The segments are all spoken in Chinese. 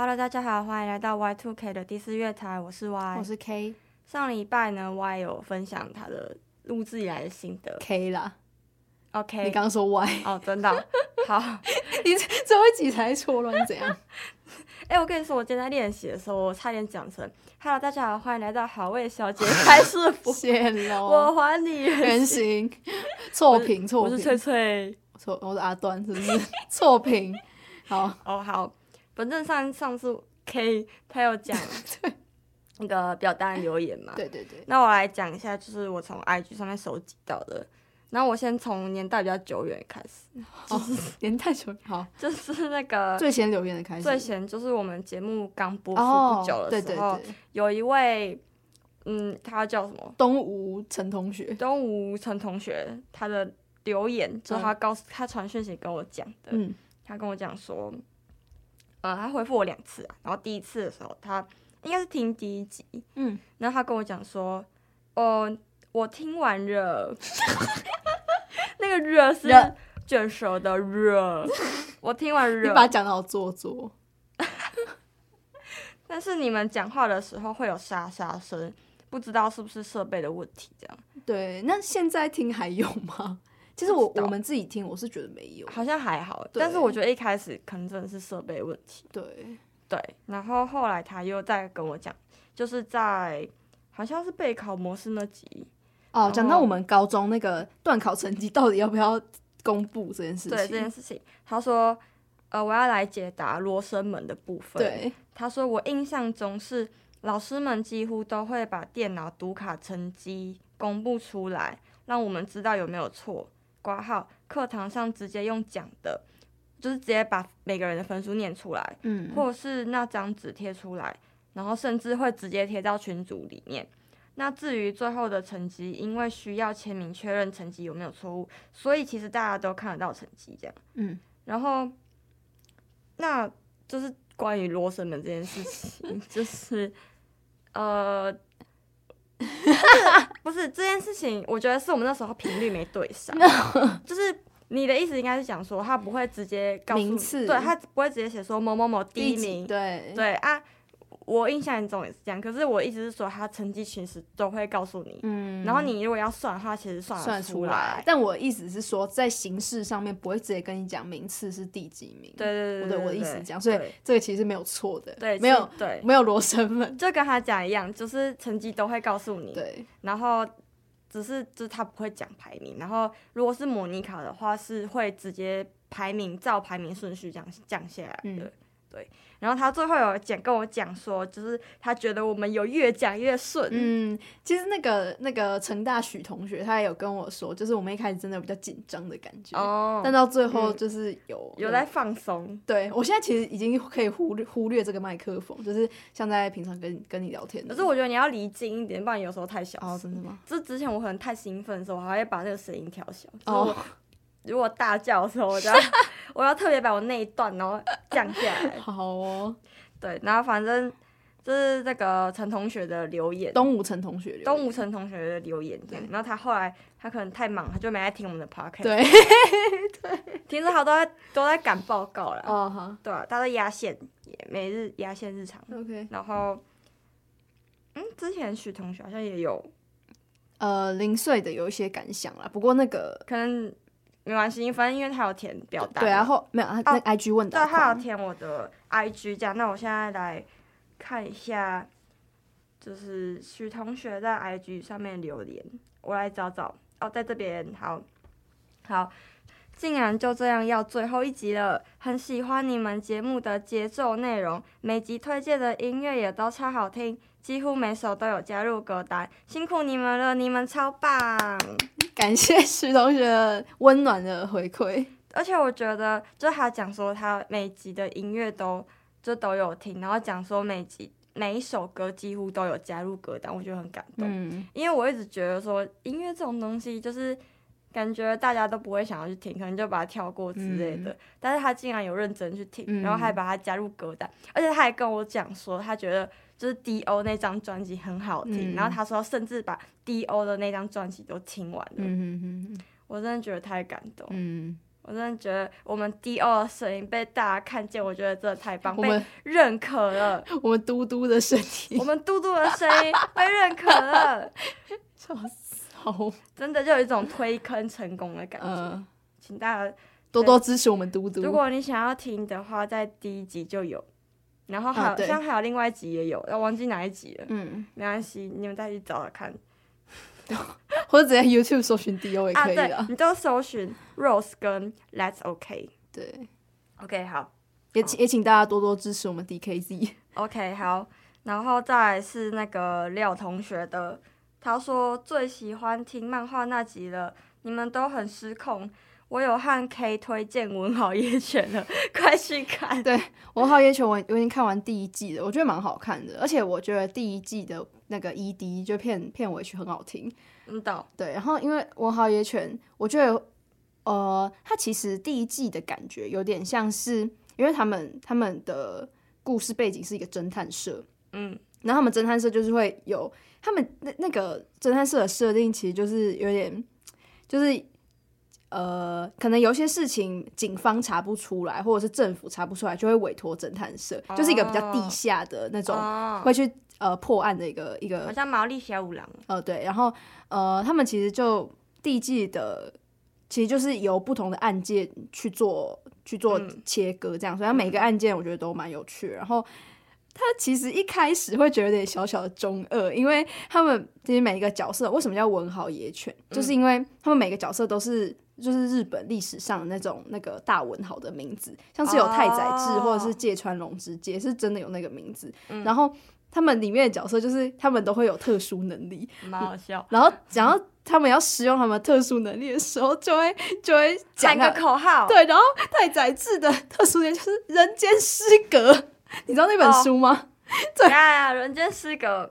Hello，大家好，欢迎来到 Y Two K 的第四月台，我是 Y，我是 K。上礼拜呢，Y 有分享他的录制以来的心得，K 啦。OK，你刚刚说 Y 哦，真的好，你最后一集才错乱怎样？哎、欸，我跟你说，我今天在练习的时候，我差点讲成 Hello，大家好，欢迎来到好味小姐开市服，谢喽，我还你原形，错评错评，我是翠翠，错，我是阿端，是不是？错评，好。哦好，反正上上次 K 他有讲 那个表单留言嘛，对对对，那我来讲一下，就是我从 IG 上面收集到的。然后我先从年代比较久远开始，就是年代久远，好，就是那个最先留言的开始，最先就是我们节目刚播出不久的时候，有一位，嗯，他叫什么？东吴陈同学，东吴陈同学，他的留言就是他告诉他传讯息跟我讲的，嗯，他跟我讲说，呃，他回复我两次啊，然后第一次的时候，他应该是听第一集，嗯，然后他跟我讲说，哦，我听完了。那个热是卷舌的热，我听完 热，你把它讲的好做作。但是你们讲话的时候会有沙沙声，不知道是不是设备的问题？这样。对，那现在听还有吗？其实我我们自己听，我是觉得没有，好像还好。但是我觉得一开始可能真的是设备问题。对对，然后后来他又再跟我讲，就是在好像是备考模式那集。哦，讲到我们高中那个段考成绩，到底要不要公布这件事情？对这件事情，他说，呃，我要来解答罗生门的部分。对，他说我印象中是老师们几乎都会把电脑读卡成绩公布出来，让我们知道有没有错。括号课堂上直接用讲的，就是直接把每个人的分数念出来，嗯，或者是那张纸贴出来，然后甚至会直接贴到群组里面。那至于最后的成绩，因为需要签名确认成绩有没有错误，所以其实大家都看得到成绩这样。嗯，然后，那就是关于罗生门这件事情，就是，呃，不是，这件事情，我觉得是我们那时候频率没对上。就是你的意思应该是讲说，他不会直接告诉名次，对，他不会直接写说某某某第一名，对对啊。我印象中也是这样，可是我一直是说他成绩其实都会告诉你，嗯，然后你如果要算的话，其实算得出来。但我意思是说，在形式上面不会直接跟你讲名次是第几名。对对对，对，对，我的意思是这样，所以这个其实没有错的。对，没有对，没有罗生门，就跟他讲一样，就是成绩都会告诉你。对，然后只是就是他不会讲排名，然后如果是模拟考的话，是会直接排名照排名顺序这样降下来的。嗯对，然后他最后有讲跟我讲说，就是他觉得我们有越讲越顺。嗯，其实那个那个成大许同学他也有跟我说，就是我们一开始真的比较紧张的感觉，哦，但到最后就是有、嗯、有在放松。对，我现在其实已经可以忽略忽略这个麦克风，就是像在平常跟跟你聊天。可是我觉得你要离近一点，不然有时候太小。哦，真的吗？就之前我可能太兴奋的时候，我还会把那个声音调小。哦。如果大叫的时候，我就要 我要特别把我那一段然后降下来。好哦，对，然后反正就是这个陈同学的留言，东吴陈同学，东吴陈同学的留言，对。然后他后来他可能太忙，他就没来听我们的 podcast。对对，平时好多都在赶报告了。哦哈，对啊，他在压线，每日压线日常。OK。然后，嗯，之前许同学好像也有，呃，零碎的有一些感想啦。不过那个可能。没关系，反正因为他有填表单。对，然后没有他那 IG 问的。对，他有填我的 IG 这样。那我现在来看一下，就是许同学在 IG 上面留言，我来找找。哦，在这边，好，好，竟然就这样要最后一集了。很喜欢你们节目的节奏内容，每集推荐的音乐也都超好听，几乎每首都有加入歌单。辛苦你们了，你们超棒。感谢徐同学温暖的回馈，而且我觉得，就他讲说他每集的音乐都就都有听，然后讲说每集每一首歌几乎都有加入歌单，我觉得很感动。嗯，因为我一直觉得说音乐这种东西，就是感觉大家都不会想要去听，可能就把它跳过之类的。嗯，但是他竟然有认真去听，然后还把它加入歌单，而且他还跟我讲说，他觉得。就是 D.O 那张专辑很好听，嗯，然后他说甚至把 D.O 的那张专辑都听完了。嗯哼哼哼，我真的觉得太感动。嗯，我真的觉得我们 D.O 的声音被大家看见，我觉得真的太棒，被认可了。我们嘟嘟的声音，我们嘟嘟的声音被认可了，笑死！好，真的就有一种推坑成功的感觉。呃、请大家多多支持我们嘟嘟。如果你想要听的话，在第一集就有，然后还有、啊、像还有另外一集也有，要忘记哪一集了。嗯，没关系，你们再去找找看。或者直接 YouTube 搜寻 D.O 也可以的、啊，你就搜寻 Rose 跟 Let's OK。对，OK 好，也请也请大家多多支持我们 DKZ。OK 好，然后再来是那个廖同学的，他说最喜欢听漫画那集了，你们都很失控。我有和 K 推荐《文豪野犬》了，快去看。对，《文豪野犬》我我已经看完第一季了，我觉得蛮好看的，而且我觉得第一季的那个 ED 就片片尾曲很好听。嗯，懂。对，然后因为《文豪野犬》，我觉得呃，它其实第一季的感觉有点像是，因为他们他们的故事背景是一个侦探社，嗯，然后他们侦探社就是会有他们那那个侦探社的设定，其实就是有点就是。呃，可能有些事情警方查不出来，或者是政府查不出来，就会委托侦探社，oh. 就是一个比较地下的那种，oh. 会去呃破案的一个一个。好像毛利小五郎。呃，对，然后呃，他们其实就第一季的，其实就是由不同的案件去做去做切割，这样，嗯、所以他每个案件我觉得都蛮有趣。然后他其实一开始会觉得有点小小的中二，因为他们其实每一个角色为什么叫文豪野犬，嗯、就是因为他们每个角色都是。就是日本历史上的那种那个大文豪的名字，像是有太宰治或者是芥川龙之介，是真的有那个名字。嗯、然后他们里面的角色就是他们都会有特殊能力，蛮好笑。然后，然后他们要使用他们特殊能力的时候，就会就会讲个口号。对，然后太宰治的特殊能力就是人间失格，你知道那本书吗？哦、对呀呀，人间失格，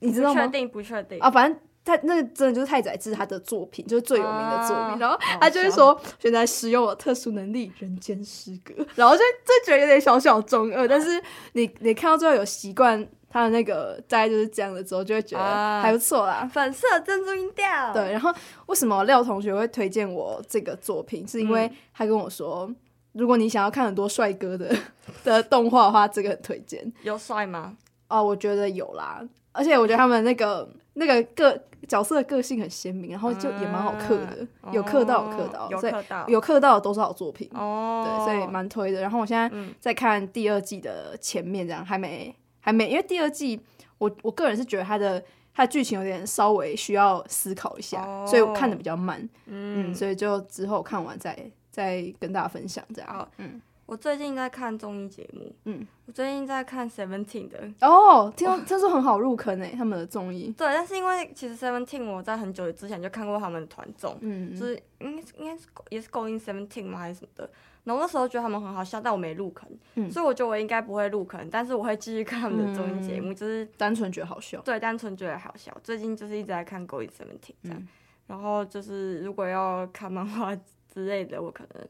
你知道吗？不确定，不确定啊，反正。他那个真的就是太宰治他的作品，就是最有名的作品。啊、然后他就会说，现在使用了特殊能力，人间失格。然后就就觉得有点小小中二，但是你你看到最后有习惯他的那个大概就是这样的之后，就会觉得还不错啦、啊。粉色珍珠音调。对，然后为什么廖同学会推荐我这个作品？是因为他跟我说，嗯、如果你想要看很多帅哥的 的动画的话，这个很推荐。有帅吗？哦，我觉得有啦，而且我觉得他们那个那个个。角色的个性很鲜明，然后就也蛮好刻的，嗯、有刻到有刻到，有刻到有刻到的都是好作品，哦、对，所以蛮推的。然后我现在在看第二季的前面，这样还没还没，因为第二季我我个人是觉得它的它的剧情有点稍微需要思考一下，哦、所以我看的比较慢，嗯，嗯，所以就之后看完再再跟大家分享这样，嗯。我最近在看综艺节目，嗯，我最近在看 Seventeen 的哦，听说 听说很好入坑诶，他们的综艺。对，但是因为其实 Seventeen 我在很久之前就看过他们的团综，嗯，就是应该应该是也是 Going Seventeen 吗？还是什么的，然后那时候觉得他们很好笑，但我没入坑，嗯，所以我觉得我应该不会入坑，但是我会继续看他们的综艺节目，就是单纯觉得好笑，对，单纯觉得好笑。最近就是一直在看 Going Seventeen 这样，嗯，然后就是如果要看漫画之类的，我可能。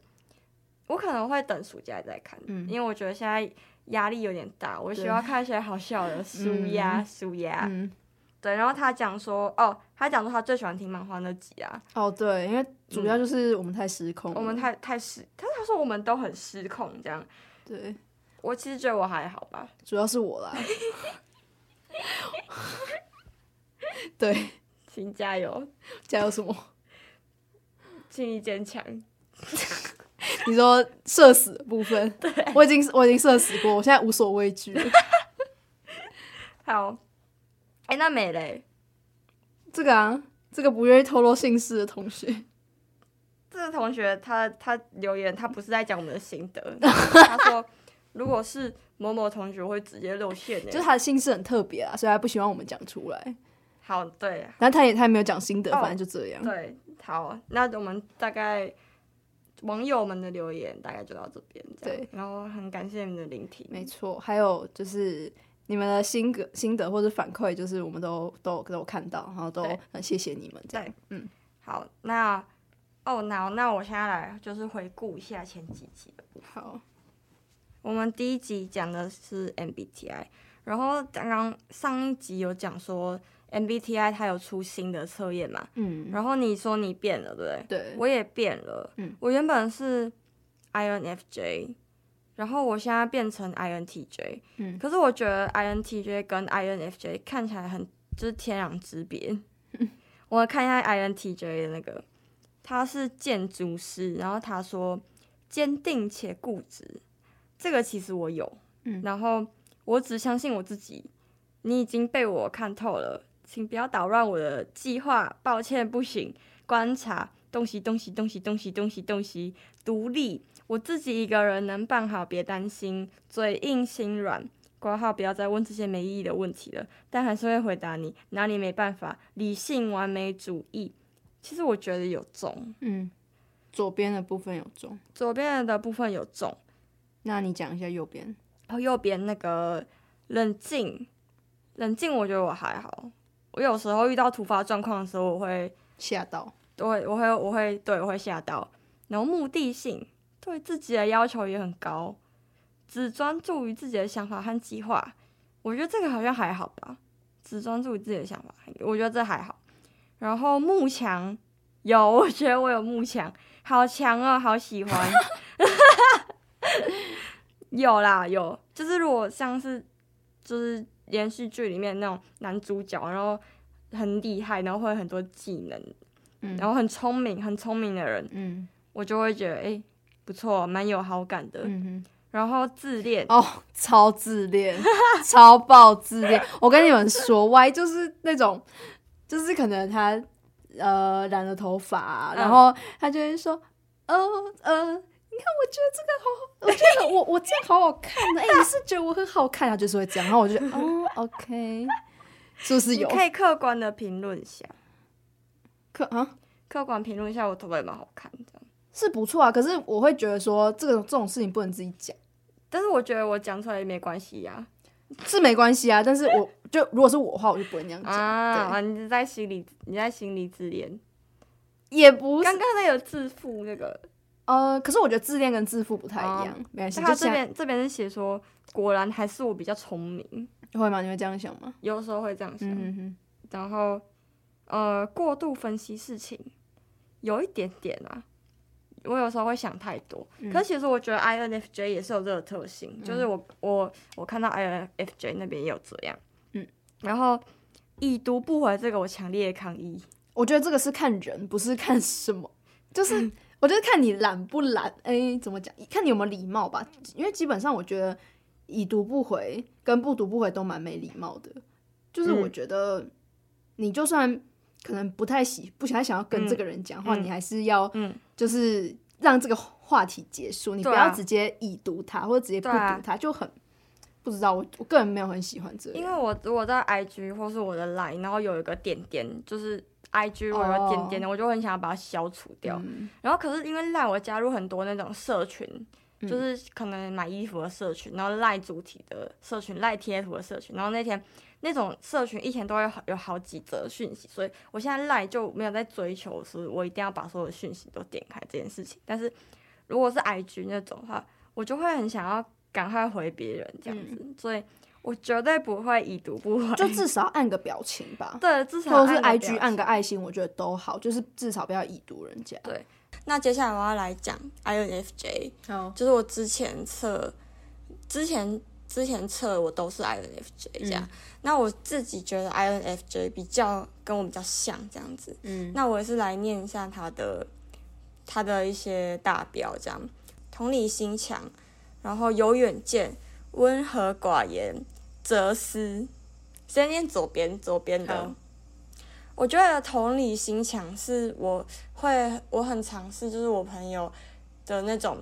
我可能会等暑假再看，嗯、因为我觉得现在压力有点大，我喜欢看一些好笑的纾压纾压。对，然后他讲说，哦，他讲说他最喜欢听漫画那集啊。哦，对，因为主要就是我们太失控、嗯，我们太太失，他他说我们都很失控这样。对，我其实觉得我还好吧，主要是我啦。对，请加油，加油什么？请你坚强。你说社死的部分，对，我已经我已经社死过，我现在无所畏惧。好，哎、欸，那美嘞？这个啊，这个不愿意透露姓氏的同学，这个同学他他留言，他不是在讲我们的心得，他说如果是某某同学会直接露馅，就是他的姓氏很特别啊，所以他不希望我们讲出来。好，对，然后他也他也没有讲心得，哦、反正就这样。对，好，那我们大概。网友们的留言大概就到这边，对，然后很感谢你们的聆听，没错，还有就是你们的心得、心得或者反馈，就是我们都都都有看到，然后都很谢谢你们，这样，对。嗯，好，那哦，那那我现在来就是回顾一下前几集的部分。好，我们第一集讲的是 MBTI，然后刚刚上一集有讲说 MBTI 它有出新的测验嘛，嗯，然后你说你变了，对不对？对，我也变了，嗯，我原本是 INFJ，然后我现在变成 INTJ，嗯，可是我觉得 INTJ 跟 INFJ 看起来很就是天壤之别。我看一下 INTJ 的那个，他是建筑师，然后他说坚定且固执，这个其实我有，嗯，然后我只相信我自己，你已经被我看透了，请不要捣乱我的计划，抱歉，不行，观察东西，东西，东西，东西，东西，东西，独立，我自己一个人能办好，别担心，嘴硬心软。挂号不要再问这些没意义的问题了，但还是会回答你，哪里没办法？理性完美主义，其实我觉得有中，嗯，左边的部分有中，左边的部分有中，那你讲一下右边，然后右边那个冷静，冷静，我觉得我还好，我有时候遇到突发状况的时候，我会吓到，我会，我会，我会，对，我会吓到，然后目的性，对自己的要求也很高。只专注于自己的想法和计划，我觉得这个好像还好吧。只专注于自己的想法，我觉得这还好。然后慕强有，我觉得我有慕强，好强哦，好喜欢。有啦，有，就是如果像是就是连续剧里面那种男主角，然后很厉害，然后会有很多技能，嗯，然后很聪明、很聪明的人，嗯，我就会觉得哎、欸、不错，蛮有好感的。嗯哼。然后自恋哦，超自恋，超爆自恋。我跟你们说，Y 就是那种，就是可能他呃染了头发、然后他就会说，呃呃，你看，我觉得这个好，我觉得我我这样好好看的，哎、欸，你是觉得我很好看，啊就是会这样，然后我就觉得，哦，OK，是不是有？可以客观的评论一下，客啊，客观评论一下，我头发有没有好看这样，是不错啊。可是我会觉得说，这个这种事情不能自己讲。但是我觉得我讲出来也没关系呀、啊，是没关系啊。但是我就如果是我的话，我就不会那样讲啊。你在心里，你在心里自恋，也不是。刚刚那个自负那个，呃，可是我觉得自恋跟自负不太一样，哦、没关系。他这边这边是写说，果然还是我比较聪明，会吗？你会这样想吗？有时候会这样想。嗯哼。然后，呃，过度分析事情，有一点点啊。我有时候会想太多，嗯、可是其实我觉得 INFJ 也是有这个特性，嗯、就是我我我看到 INFJ 那边也有这样，嗯，然后已读不回这个我强烈抗议，我觉得这个是看人，不是看什么，就是 我就是看你懒不懒，哎、欸，怎么讲？看你有没有礼貌吧，因为基本上我觉得已读不回跟不读不回都蛮没礼貌的，就是我觉得你就算。可能不太喜不太想要跟这个人讲话、嗯，你还是要，就是让这个话题结束，嗯、你不要直接已读他、啊、或者直接不读他，就很不知道。我我个人没有很喜欢这个，因为我如果在 IG 或是我的 Line，然后有一个点点，就是 IG 我有个点点的、哦，我就很想要把它消除掉。嗯、然后可是因为 Line 我加入很多那种社群，嗯、就是可能买衣服的社群，然后 Line 主题的社群、Line 贴图的社群，然后那天。那种社群一天都会有好几则讯息，所以我现在赖就没有在追求，说我一定要把所有的讯息都点开这件事情。但是如果是 IG 那种的话，我就会很想要赶快回别人这样子、嗯，所以我绝对不会已读不回，就至少按个表情吧。对，至少或者是 IG 按个爱心，我觉得都好，就是至少不要已读人家。对，那接下来我要来讲 INFJ，、oh. 就是我之前测之前。之前测我都是 INFJ 这样、嗯，那我自己觉得 INFJ 比较跟我比较像这样子，嗯，那我也是来念一下他的他的一些大标这样，同理心强，然后有远见，温和寡言，哲思。先念左边左边的，我觉得同理心强是我会我很尝试，就是我朋友的那种。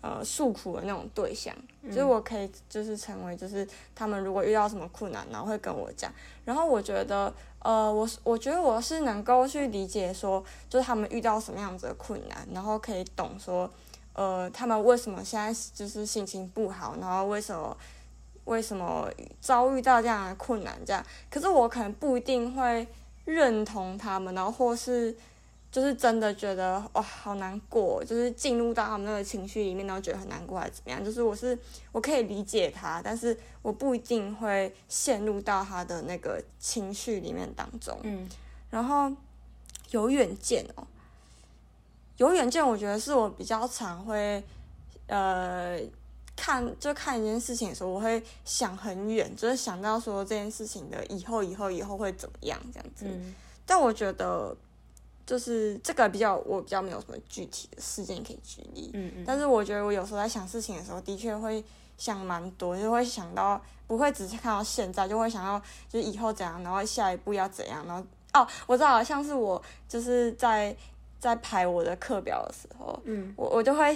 呃，诉苦的那种对象，嗯，就是我可以，就是成为，就是他们如果遇到什么困难，然后会跟我讲。然后我觉得，呃，我我觉得我是能够去理解说，就是他们遇到什么样子的困难，然后可以懂说，呃，他们为什么现在就是心情不好，然后为什么为什么遭遇到这样的困难，这样。可是我可能不一定会认同他们，然后或是就是真的觉得哇好难过，就是进入到他们那个情绪里面，然后觉得很难过还是怎么样？就是我是我可以理解他，但是我不一定会陷入到他的那个情绪里面当中。嗯，然后有远见哦，有远见，我觉得是我比较常会呃看就看一件事情的时候，我会想很远，就是想到说这件事情的以后以后以后会怎么样这样子。嗯，但我觉得。就是这个比较，我比较没有什么具体的事件可以举例。嗯嗯。但是我觉得我有时候在想事情的时候，的确会想蛮多，就会想到不会只是看到现在，就会想到就是以后怎样，然后下一步要怎样，然后哦，我知道了，像是我就是在在排我的课表的时候，嗯，我我就会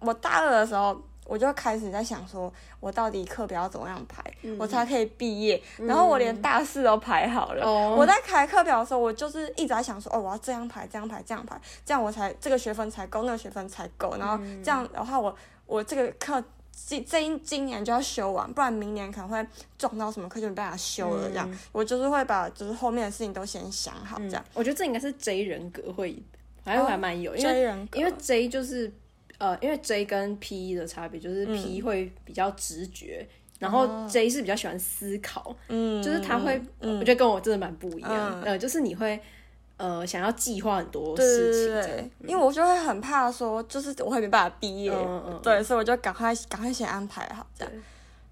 我大二的时候。我就开始在想，说我到底课表要怎么样排，嗯、我才可以毕业。然后我连大四都排好了。嗯、我在排课表的时候，我就是一直在想说，哦，我要这样排，这样排，这样排，这样我才这个学分才够，那个学分才够。然后这样的话，我我这个课今这一今年就要修完，不然明年可能会撞到什么课就没办法修了。这样，嗯、我就是会把就是后面的事情都先想好。这样，我觉得这应该是 J 人格会，还还蛮有，哦、因为 J 人格，因为 J 就是。呃，因为 J 跟 P 的差别就是 P 会比较直觉，嗯、然后 J 是比较喜欢思考，嗯，就是他会，嗯、我觉得跟我真的蛮不一样，嗯、呃，就是你会，呃，想要计划很多事情，对，对，对，嗯、因为我就会很怕说，就是我会没办法毕业，嗯嗯、对，所以我就赶快赶快先安排好这样。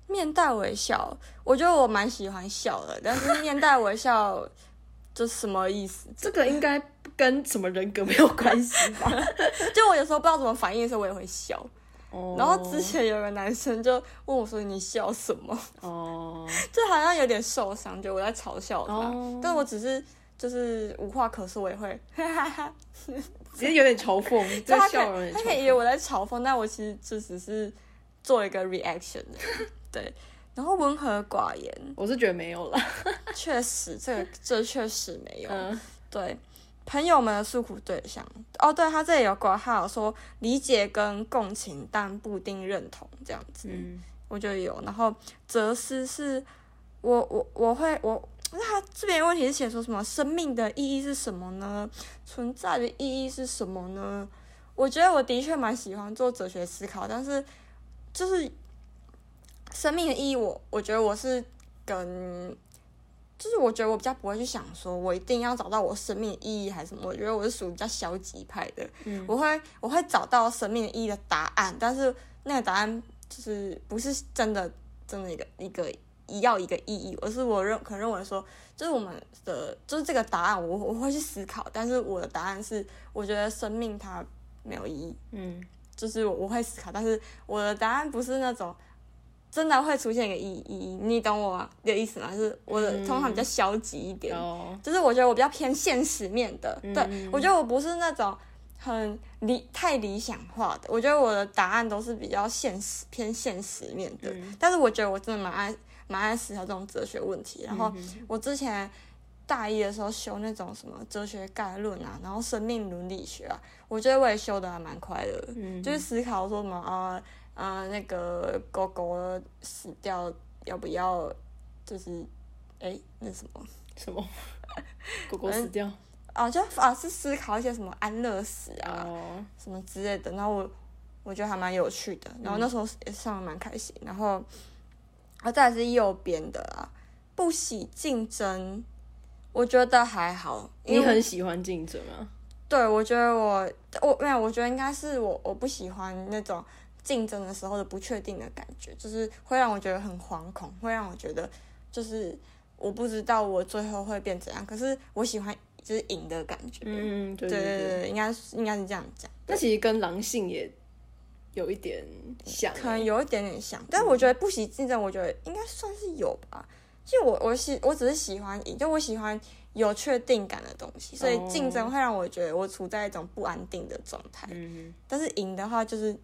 面带微笑，我觉得我蛮喜欢笑的，但是面带微笑。这什么意思？这个应该跟什么人格没有关系吧？就我有时候不知道怎么反应的时候，我也会笑。哦。然后之前有个男生就问我说：“你笑什么？”哦。就好像有点受伤，就我在嘲笑他。哦。但我只是就是无话可说，我也会哈哈哈。其实有点嘲讽，在笑人。他可以以为我在嘲讽，但我其实就只是做一个 reaction。对。然后温和寡言，我是觉得没有了。确实，这个这确实没有。嗯、对，朋友们的诉苦对象。哦，对，他这里有挂号说理解跟共情，但不一定认同这样子。嗯，我觉得有。然后哲思是，我我我会我，那他这边问题是写说什么？生命的意义是什么呢？存在的意义是什么呢？我觉得我的确蛮喜欢做哲学思考，但是就是。生命的意义我，我我觉得我是跟，就是我觉得我比较不会去想说，我一定要找到我生命的意义还是什么。我觉得我是属于比较消极派的，嗯，我会我会找到生命的意义的答案，但是那个答案就是不是真的真的一个一个要一个意义，而是我认可能认为说，就是我们的就是这个答案我，我我会去思考，但是我的答案是，我觉得生命它没有意义，嗯，就是我我会思考，但是我的答案不是那种。真的会出现一个意义，你懂我的意思吗？就是我的通常比较消极一点，嗯、就是我觉得我比较偏现实面的。嗯、对，我觉得我不是那种很理太理想化的，我觉得我的答案都是比较现实偏现实面的。嗯、但是我觉得我真的蛮爱蛮爱思考这种哲学问题。然后我之前大一的时候修那种什么哲学概论啊，然后生命伦理学啊，我觉得我也修的还蛮快乐就是思考说什么啊。呃啊、呃，那个狗狗死掉要不要？就是，哎，那什么什么 狗狗死掉？啊，就啊是思考一些什么安乐死啊，哦、什么之类的。然后我我觉得还蛮有趣的。然后那时候也上得蛮开心。嗯、然后啊，再来是右边的啊，不喜竞争，我觉得还好。你很喜欢竞争啊？对，我觉得我我没有，我觉得应该是我我不喜欢那种。竞争的时候的不确定的感觉，就是会让我觉得很惶恐，会让我觉得就是我不知道我最后会变怎样。可是我喜欢就是赢的感觉，嗯，对对对，应该应该是这样讲。那其实跟狼性也有一点像，可能有一点点像，但是我觉得不喜竞争，我觉得应该算是有吧。就我我喜我只是喜欢赢，就我喜欢有确定感的东西，所以竞争会让我觉得我处在一种不安定的状态。嗯，但是赢的话就是。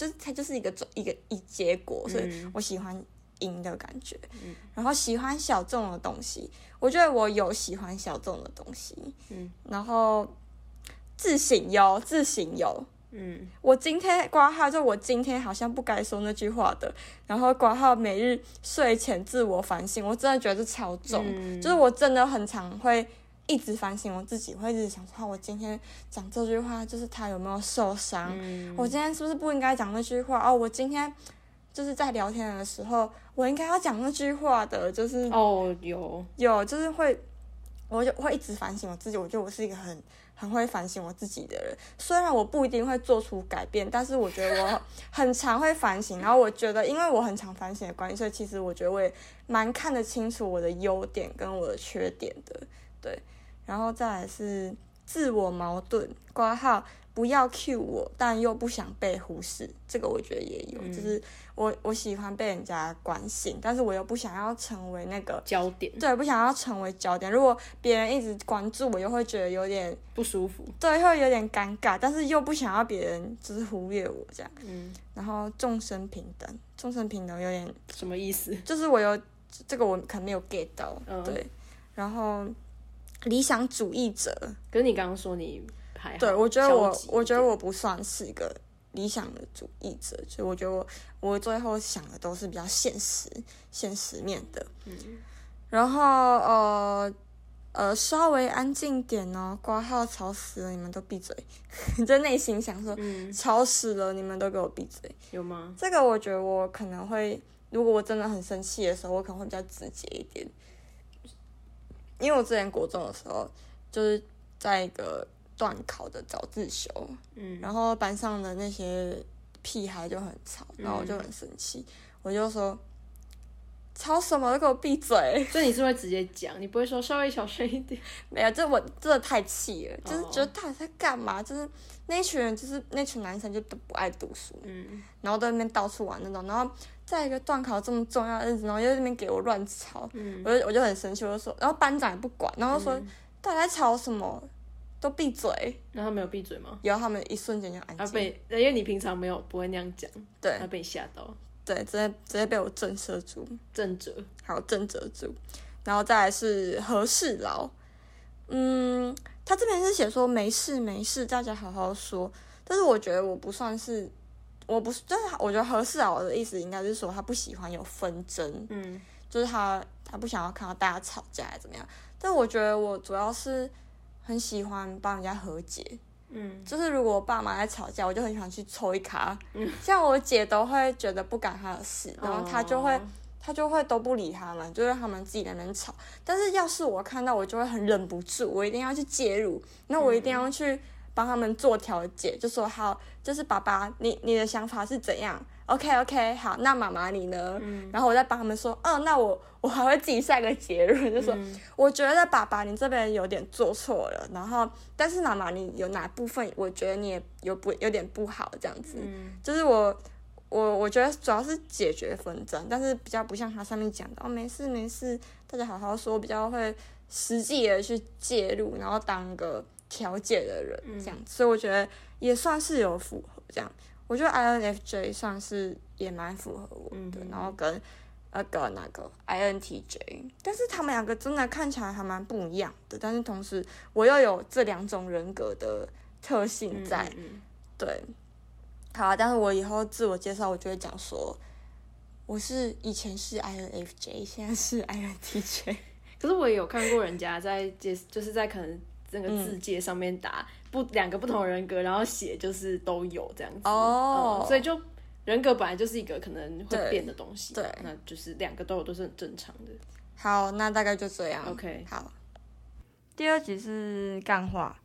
就是它就是一个一个一结果，所以我喜欢赢的感觉。嗯，然后喜欢小众的东西，我觉得我有喜欢小众的东西。嗯，然后自省哟，自省哟。嗯，我今天挂号，就我今天好像不该说那句话的。然后挂号每日睡前自我反省，我真的觉得超重，嗯，就是我真的很常会。一直反省我自己，会一直想说，我今天讲这句话就是他有没有受伤？嗯、我今天是不是不应该讲那句话？哦，我今天就是在聊天的时候，我应该要讲那句话的，就是哦，有有，就是会，我就会一直反省我自己。我觉得我是一个很。很会反省我自己的人，虽然我不一定会做出改变，但是我觉得我很常会反省。然后我觉得，因为我很常反省的关系，所以其实我觉得我也蛮看得清楚我的优点跟我的缺点的。对，然后再来是自我矛盾挂号。不要 cue 我，但又不想被忽视，这个我觉得也有，嗯、就是我我喜欢被人家关心，但是我又不想要成为那个焦点，对，不想要成为焦点。如果别人一直关注我，又会觉得有点不舒服，对，会有点尴尬，但是又不想要别人就是忽略我这样。嗯，然后众生平等，众生平等有点什么意思？就是我有这个我可能没有 get 到，嗯、对。然后理想主义者，可是你刚刚说你。对，我觉得我，我觉得我不算是一个理想的主义者，所以我觉得我，我最后想的都是比较现实、现实面的。嗯，然后呃呃，稍微安静点哦，挂号吵死了，你们都闭嘴。你 在内心想说，嗯，吵死了，你们都给我闭嘴。有吗？这个我觉得我可能会，如果我真的很生气的时候，我可能会比较直接一点，因为我之前国中的时候，就是在一个。段考的早自修，嗯，然后班上的那些屁孩就很吵，然后我就很生气，嗯、我就说吵什么，都给我闭嘴！所以你是会直接讲，你不会说稍微小声一点？没有，这我真的太气了，就是觉得到底在干嘛？就是那群人，就是那群男生就都不爱读书，嗯，然后在那边到处玩那种，然后在一个段考这么重要的日子，然后又在那边给我乱吵，嗯，我就我就很生气，我就说，然后班长也不管，然后说、嗯、到底在吵什么？都闭嘴！那他没有闭嘴吗？有，他们一瞬间就安静。他被，因为你平常没有不会那样讲，对，他被你吓到，对，直接直接被我震慑住，震慑，好震慑住。然后再来是和事佬，嗯，他这边是写说没事没事，大家好好说。但是我觉得我不算是，我不是，就是我觉得合适啊。我的意思应该是说他不喜欢有纷争，嗯，就是他他不想要看到大家吵架怎么样。但我觉得我主要是。很喜欢帮人家和解，嗯，就是如果我爸妈在吵架，我就很喜欢去抽一卡，嗯，像我姐都会觉得不干她的事，然后她就会，哦、她就会都不理他们，就让他们自己在那边吵。但是要是我看到，我就会很忍不住，我一定要去介入，那我一定要去帮他们做调解，就说好，就是爸爸，你你的想法是怎样？OK OK，好，那妈妈你呢？嗯、然后我再帮他们说，嗯、哦，那我 我还会自己下个结论，就说、嗯、我觉得爸爸你这边有点做错了，然后但是妈妈你有哪部分我觉得你也有不有点不好这样子，嗯、就是我我我觉得主要是解决纷争，但是比较不像他上面讲的哦，没事没事，大家好好说，比较会实际的去介入，然后当个调解的人这样，嗯、所以我觉得也算是有符合这样。我觉得 INFJ 算是也蛮符合我的，嗯、然后跟那个那个 INTJ，但是他们两个真的看起来还蛮不一样的。但是同时，我又有这两种人格的特性在，对。好啊，但是我以后自我介绍，我就会讲说，我是以前是 INFJ，现在是 INTJ。可是我也有看过人家在介，就是在可能这个字界上面打。嗯不，两个不同的人格，然后写就是都有这样子哦、oh. 嗯，所以就人格本来就是一个可能会变的东西，对，那就是两个都有都是很正常的。好，那大概就这样。OK，好。第二集是干话，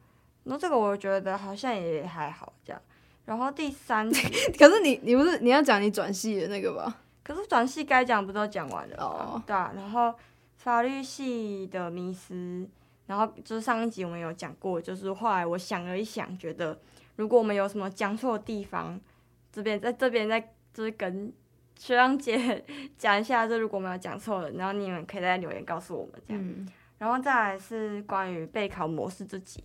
那这个我觉得好像也还好这样。然后第三集，可是你你不是你要讲你转系的那个吧？可是转系该讲不都讲完了哦？Oh. 对啊，然后法律系的迷思。然后就是上一集我们有讲过，就是后来我想了一想，觉得如果我们有什么讲错的地方，这边在这边再就是跟学长姐 讲一下，就如果我们有讲错了，然后你们可以在留言告诉我们这样。嗯、然后再来是关于备考模式这集，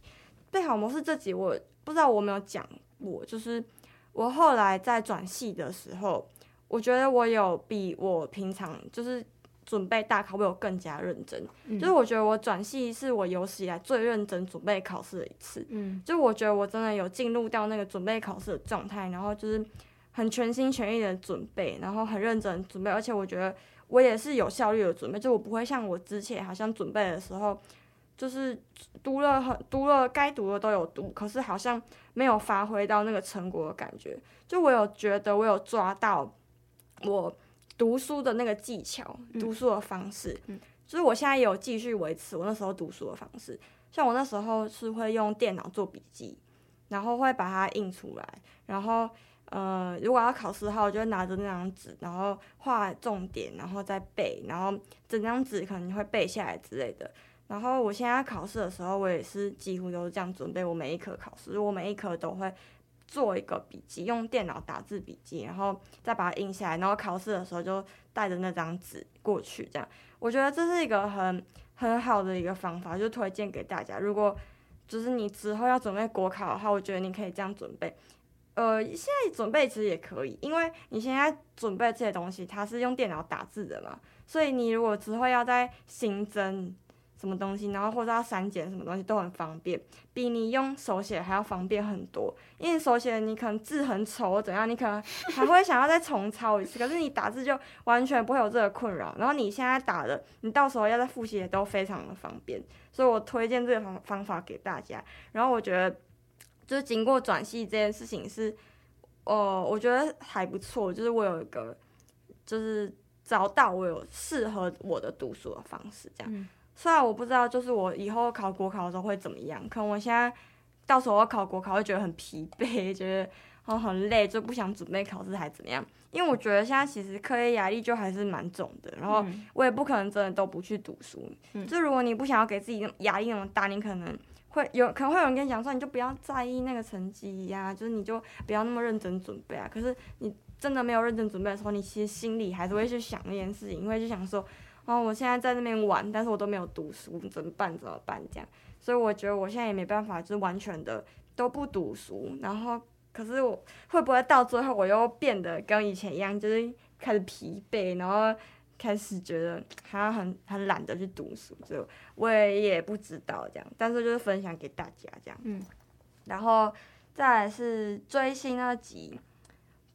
备考模式这集我不知道我有没有讲过，就是我后来在转系的时候，我觉得我有比我平常就是。准备大考，我有更加认真。嗯、就是我觉得我转系是我有史以来最认真准备考试的一次。嗯，就我觉得我真的有进入到那个准备考试的状态，然后就是很全心全意的准备，然后很认真准备，而且我觉得我也是有效率的准备，就我不会像我之前好像准备的时候就是读了很读了该读的都有读，可是好像没有发挥到那个成果的感觉。就我有觉得我有抓到我读书的那个技巧，读书的方式。嗯，就是我现在也有继续维持我那时候读书的方式。像我那时候是会用电脑做笔记，然后会把它印出来，然后。呃，如果要考试的话，我就会拿着那张纸，然后画重点，然后再背，然后整张纸可能会背下来之类的。然后我现在考试的时候，我也是几乎都是这样准备我每一科考试，我每一科都会做一个笔记，用电脑打字笔记，然后再把它印下来，然后考试的时候就带着那张纸过去。这样，我觉得这是一个很很好的一个方法，就推荐给大家。如果就是你之后要准备国考的话，我觉得你可以这样准备。呃，现在准备其实也可以，因为你现在准备这些东西，它是用电脑打字的嘛，所以你如果之后要再新增什么东西，然后或者要删减什么东西都很方便，比你用手写还要方便很多。因为手写你可能字很丑或怎样，你可能还会想要再重抄一次，可是你打字就完全不会有这个困扰。然后你现在打的，你到时候要再复习也都非常的方便，所以我推荐这个方方法给大家。然后我觉得。就是经过转系这件事情是，哦，我觉得还不错。就是我有一个，就是找到我有适合我的读书的方式，这样。虽然我不知道，就是我以后考国考的时候会怎么样。可能我现在到时候我考国考会觉得很疲惫，觉得很很累，就不想准备考试还怎么样？因为我觉得现在其实课业压力就还是蛮重的。然后我也不可能真的都不去读书。嗯、就如果你不想要给自己压力那么大，你可能。会有可能会有人跟你讲说，你就不要在意那个成绩呀，就是你就不要那么认真准备啊。可是你真的没有认真准备的时候，你其实心里还是会去想那件事情，因为就想说，哦，我现在在那边玩，但是我都没有读书，怎么办？怎么办？这样。所以我觉得我现在也没办法，就是完全的都不读书。然后，可是我会不会到最后我又变得跟以前一样，就是开始疲惫，然后。开始觉得好像很很懒得去读书，就我也也不知道这样，但是就是分享给大家这样。嗯，然后再来是追星那集，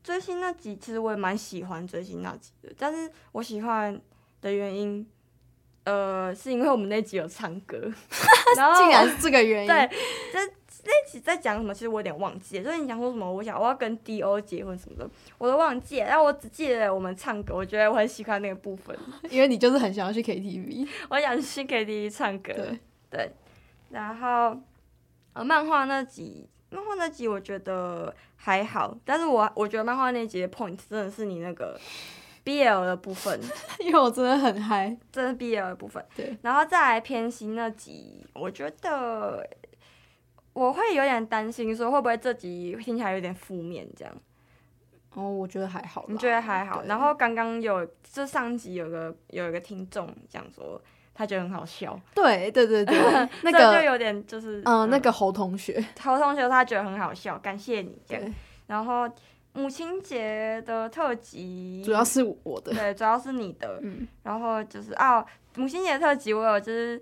追星那集其实我也蛮喜欢追星那集的，但是我喜欢的原因，呃，是因为我们那集有唱歌，然后竟然是这个原因，对，这。那集在讲什么？其实我有点忘记了。就是你讲说什么？我想我要跟 D.O 结婚什么的，我都忘记了。但我只记得我们唱歌，我觉得我很喜欢那个部分。因为你就是很想要去 K.T.V，我想去 K.T.V 唱歌。对，对。然后，呃，漫画那集，漫画那集我觉得还好，但是我我觉得漫画那集的 point 真的是你那个 BL 的部分，因为我真的很嗨，真的 BL 的部分。对。然后再来偏心那集，我觉得。我会有点担心，说会不会这集听起来有点负面这样？哦，我觉得还好。你觉得还好？然后刚刚有，就上集有个有一个听众讲说，他觉得很好笑。对对对对，那个就有点就是，嗯，那个侯同学，侯同学他觉得很好笑，感谢你这样。然后母亲节的特辑，主要是我的，对，主要是你的。嗯。然后就是啊，母亲节特辑我有就是，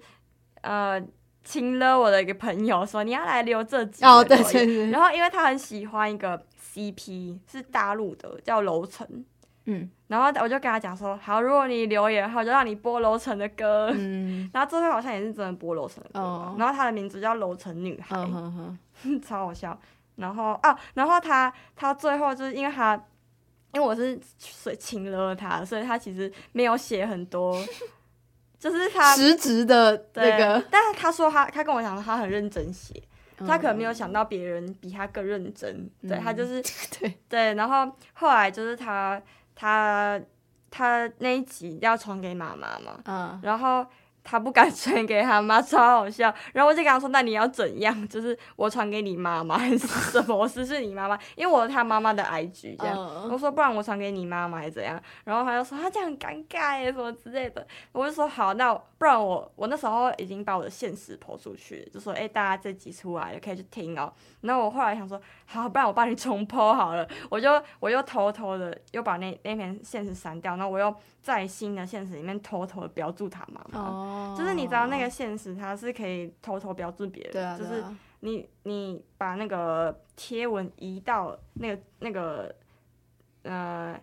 呃。亲了我的一个朋友说，你要来留这集哦，对对对，然后因为他很喜欢一个 CP 是大陆的叫楼层，嗯，然后我就跟他讲说，好，如果你留言的话，我就让你播楼层的歌，嗯，然后最后好像也是真的播楼层的歌，哦，然后他的名字叫楼层女孩，哦，超好笑，然后啊，然后他他最后就是因为他因为我是水请了他，所以他其实没有写很多。就是他实职的那个，但是他说他他跟我讲他很认真写，嗯、他可能没有想到别人比他更认真，嗯、对他就是 对对，然后后来就是他他他那一集要传给妈妈嘛，嗯，然后。他不敢传给他妈，超好笑。然后我就跟他说：“那你要怎样？就是我传给你妈妈还是什么？我私讯你妈妈，因为我是他妈妈的 IG 这样。Uh. 我说不然我传给你妈妈还是怎样？然后他就说他这样很尴尬耶，什么之类的。我就说好，那不然我我那时候已经把我的现实 po 出去，就说哎、欸，大家这集出来了，可以去听哦。然后我后来想说好，不然我帮你重 po 好了。我就我又偷偷的又把那那篇现实删掉，然后我又在新的现实里面偷偷的标注他妈妈。Uh. 就是你知道那个现实，它是可以偷偷标注别人，对啊对啊，就是你你把那个贴文移到那个那个呃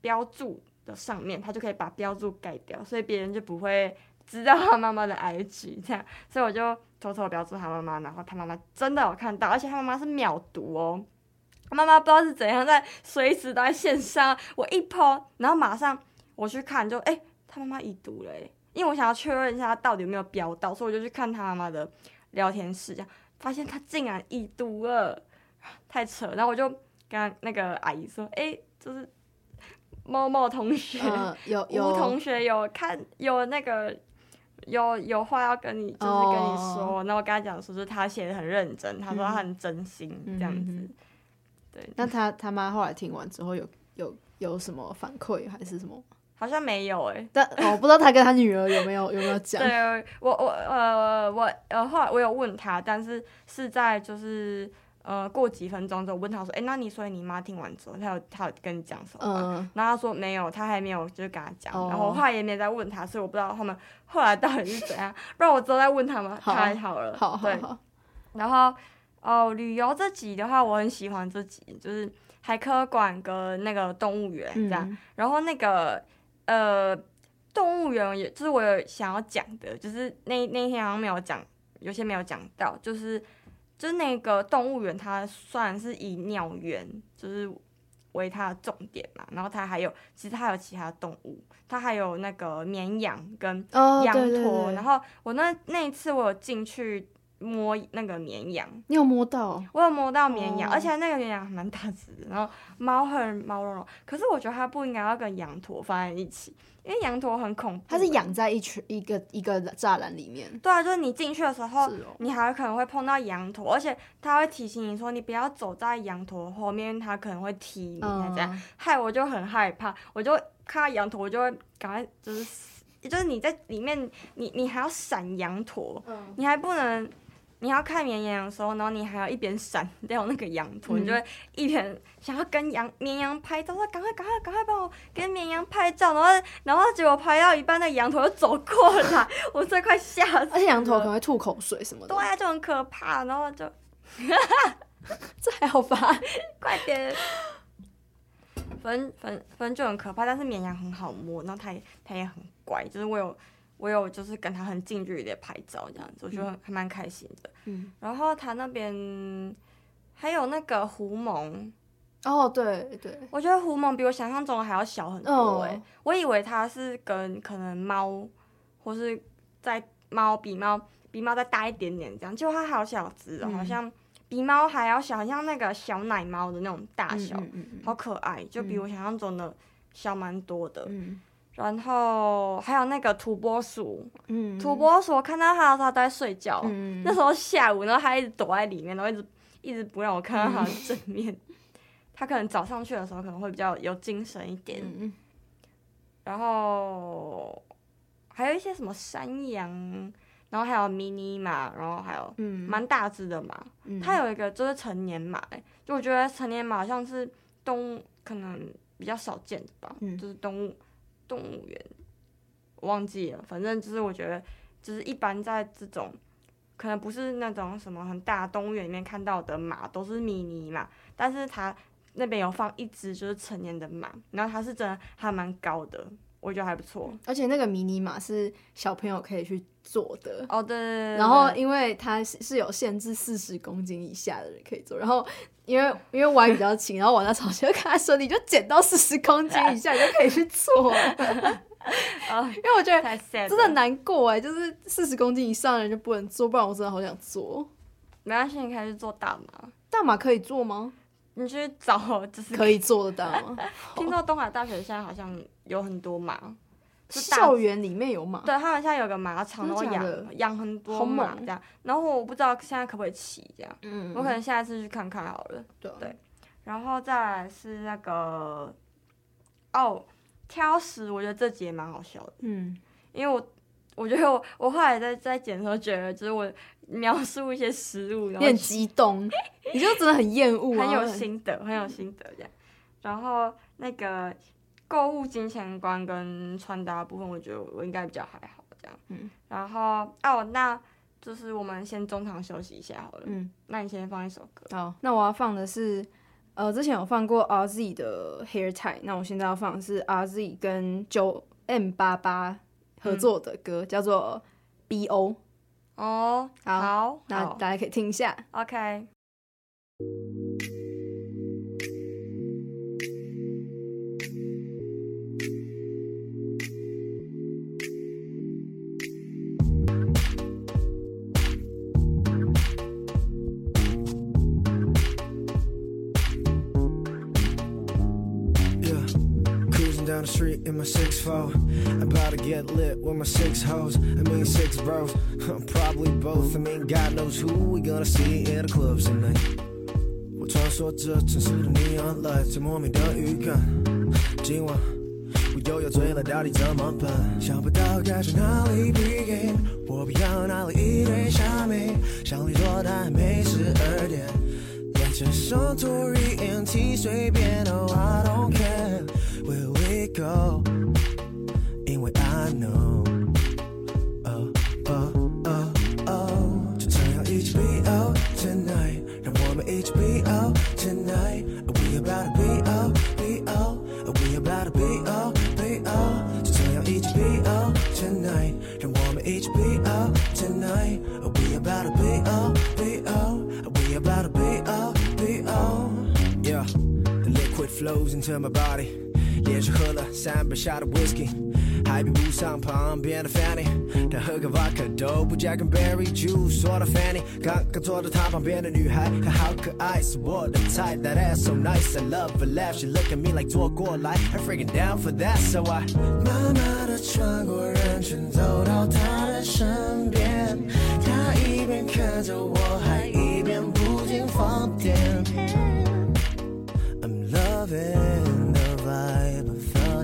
标注的上面，它就可以把标注改掉，所以别人就不会知道他妈妈的 IG 这样，所以我就偷偷标注他妈妈，然后他妈妈真的有看到，而且他妈妈是秒读哦，他妈妈不知道是怎样在随时都在线上，我一 po，然后马上我去看就哎、欸，他妈妈已读了哎，因为我想要确认一下他到底有没有标到，所以我就去看他妈妈的聊天室，这样发现他竟然已读了，太扯，然后我就跟那个阿姨说，哎、欸，就是。某某同学，呃、有同学有看有那个有有话要跟你，就是跟你说，那、哦、我跟他讲说，是他写的很认真，嗯、他说他很真心、嗯、这样子。嗯、对，那他他妈后来听完之后有有有什么反馈还是什么？好像没有哎、欸，但我、哦、不知道他跟他女儿有没有有没有讲。对，我我呃我呃后来我有问他，但是是在就是。呃，过几分钟之后问他说：“哎、欸，那你所以你妈听完之后，他有他有跟你讲什么？”嗯，然后他说没有，他还没有，就是跟他讲。哦、然后我后来也没再问他，所以我不知道他们 后来到底是怎样。不然我之后再问他嘛，好太好了。好，对。好好然后哦，旅游这集的话，我很喜欢这集，就是海科馆跟那个动物园这样。嗯、然后那个呃，动物园也就是我有想要讲的，就是那那天好像没有讲，有些没有讲到，就是。就是那个动物园，它算是以鸟园就是为它的重点嘛，然后它还有，其实它还有其他动物，它还有那个绵羊跟羊驼，哦、对对对，然后我那那一次我有进去摸那个绵羊，你有摸到？我有摸到绵羊，哦、而且那个绵羊还蛮大只的，然后毛很毛茸茸，可是我觉得它不应该要跟羊驼放在一起。因为羊驼很恐怖，它是养在一群一个一个栅栏里面。对啊，就是你进去的时候，哦、你还有可能会碰到羊驼，而且它会提醒你说，你不要走在羊驼后面，它可能会踢你，嗯、这样。害我就很害怕，我就看到羊驼，我就会赶快就是，就是你在里面，你你还要闪羊驼，嗯、你还不能。你要看绵羊的时候，然后你还要一边闪掉那个羊驼，嗯、你就会一边想要跟羊绵羊拍照，说赶快赶快赶快帮我跟绵羊拍照，然后然后结果拍到一半，那羊驼就走过来，我这快吓死了。而且羊驼可能会吐口水什么的。对啊，就很可怕，然后就 这还好吧？快点。反正反正反正就很可怕，但是绵羊很好摸，然后它也它也很乖，就是我有。我有就是跟他很近距离的拍照这样子，我觉得还蛮开心的。嗯，然后他那边还有那个狐獴。哦，对对，我觉得狐獴比我想象中的还要小很多哎、欸，哦、我以为它是跟可能猫，或是在猫比猫比猫再大一点点这样，结果它好小只哦，嗯、好像比猫还要小，好像那个小奶猫的那种大小，嗯嗯嗯、好可爱，就比我想象中的小蛮多的。嗯然后还有那个土拨鼠，嗯、土拨鼠，我看到它的时候，它都在睡觉。嗯、那时候下午，然后它一直躲在里面，然后一直一直不让我看到它的正面。它、嗯、可能早上去的时候可能会比较有精神一点。嗯、然后还有一些什么山羊，然后还有迷你马，然后还有蛮大只的马。嗯、它有一个就是成年马，就我觉得成年马好像是动物可能比较少见的吧，嗯、就是动物。动物园，我忘记了，反正就是我觉得，就是一般在这种，可能不是那种什么很大动物园里面看到的马都是迷你马，但是它那边有放一只就是成年的马，然后它是真的还蛮高的，我觉得还不错。而且那个迷你马是小朋友可以去坐的哦，对。然后因为它是是有限制四十公斤以下的人可以坐，然后。因为因为我还比较轻，然后我那同学就跟他说，你就减到四十公斤以下，你就可以去坐。啊，因为我觉得真的难过哎，就是四十公斤以上的人就不能做，不然我真的好想做。没关系，你可以去做大码。大码可以做吗？你去找就是可以做的大马。听说东海大学现在好像有很多马。校园里面有马，对，他们现在有个马场，然后养养很多马这样，然后我不知道现在可不可以骑这样，嗯，我可能下一次去看看好了，对，对，然后再来是那个，哦，挑食，我觉得这集也蛮好笑的，嗯，因为我我觉得我我后来在在剪的时候觉得，就是我描述一些食物，有点激动，你就真的很厌恶，很有心得，很有心得这样，然后那个。购物金钱观跟穿搭部分，我觉得我应该比较还好这样。嗯，然后哦，那就是我们先中场休息一下好了。嗯，那你先放一首歌。好，那我要放的是，呃，之前有放过 RZ 的 Hair Tie，那我现在要放的是 RZ 跟九 M 八八合作的歌，嗯、叫做 BO。哦，好，好，那大家可以听一下。OK。my six four. About to get lit with my six hoes. I mean six bros. Probably both. I mean God knows who we gonna see in the clubs tonight. 我穿梭着城市的 neon light，在莫名的预感。今晚我又要醉了，到底怎么办？想不到该从哪里 begin。我不要哪里一堆虾米，想你做但还没十二点。沿着圣托里 NT 随便，Oh I don't care。 Where we go？因为 I know，oh oh oh oh，就这样一起 be out tonight，让我们一起 be out tonight，We about to be out be out，We about to be out be out，就这样一起 be out tonight，让我们一起 be out tonight，We about to be out be out，We about to be out be out，Yeah，the liquid flows into my body。 连续喝了三杯下的 whisky，还比不上旁边的 Fanny，但喝个 vodka 都不加个 berry juice。说到 Fanny，刚刚坐在她旁边的女孩，她好可爱，是我的菜。That ass so nice, I love her laugh. She look at me like 坐过来，I'm freaking down for that. So I 慢慢的穿过人群，走到她的身边，她一边看着我，还一边不停放电。I'm loving. the vibe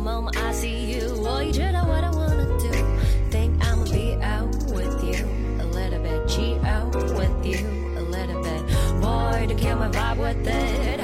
the moment I see you. Well, you know what I wanna do. Think I'ma be out with you a little bit, cheat out with you a little bit. Boy, to kill my vibe with it.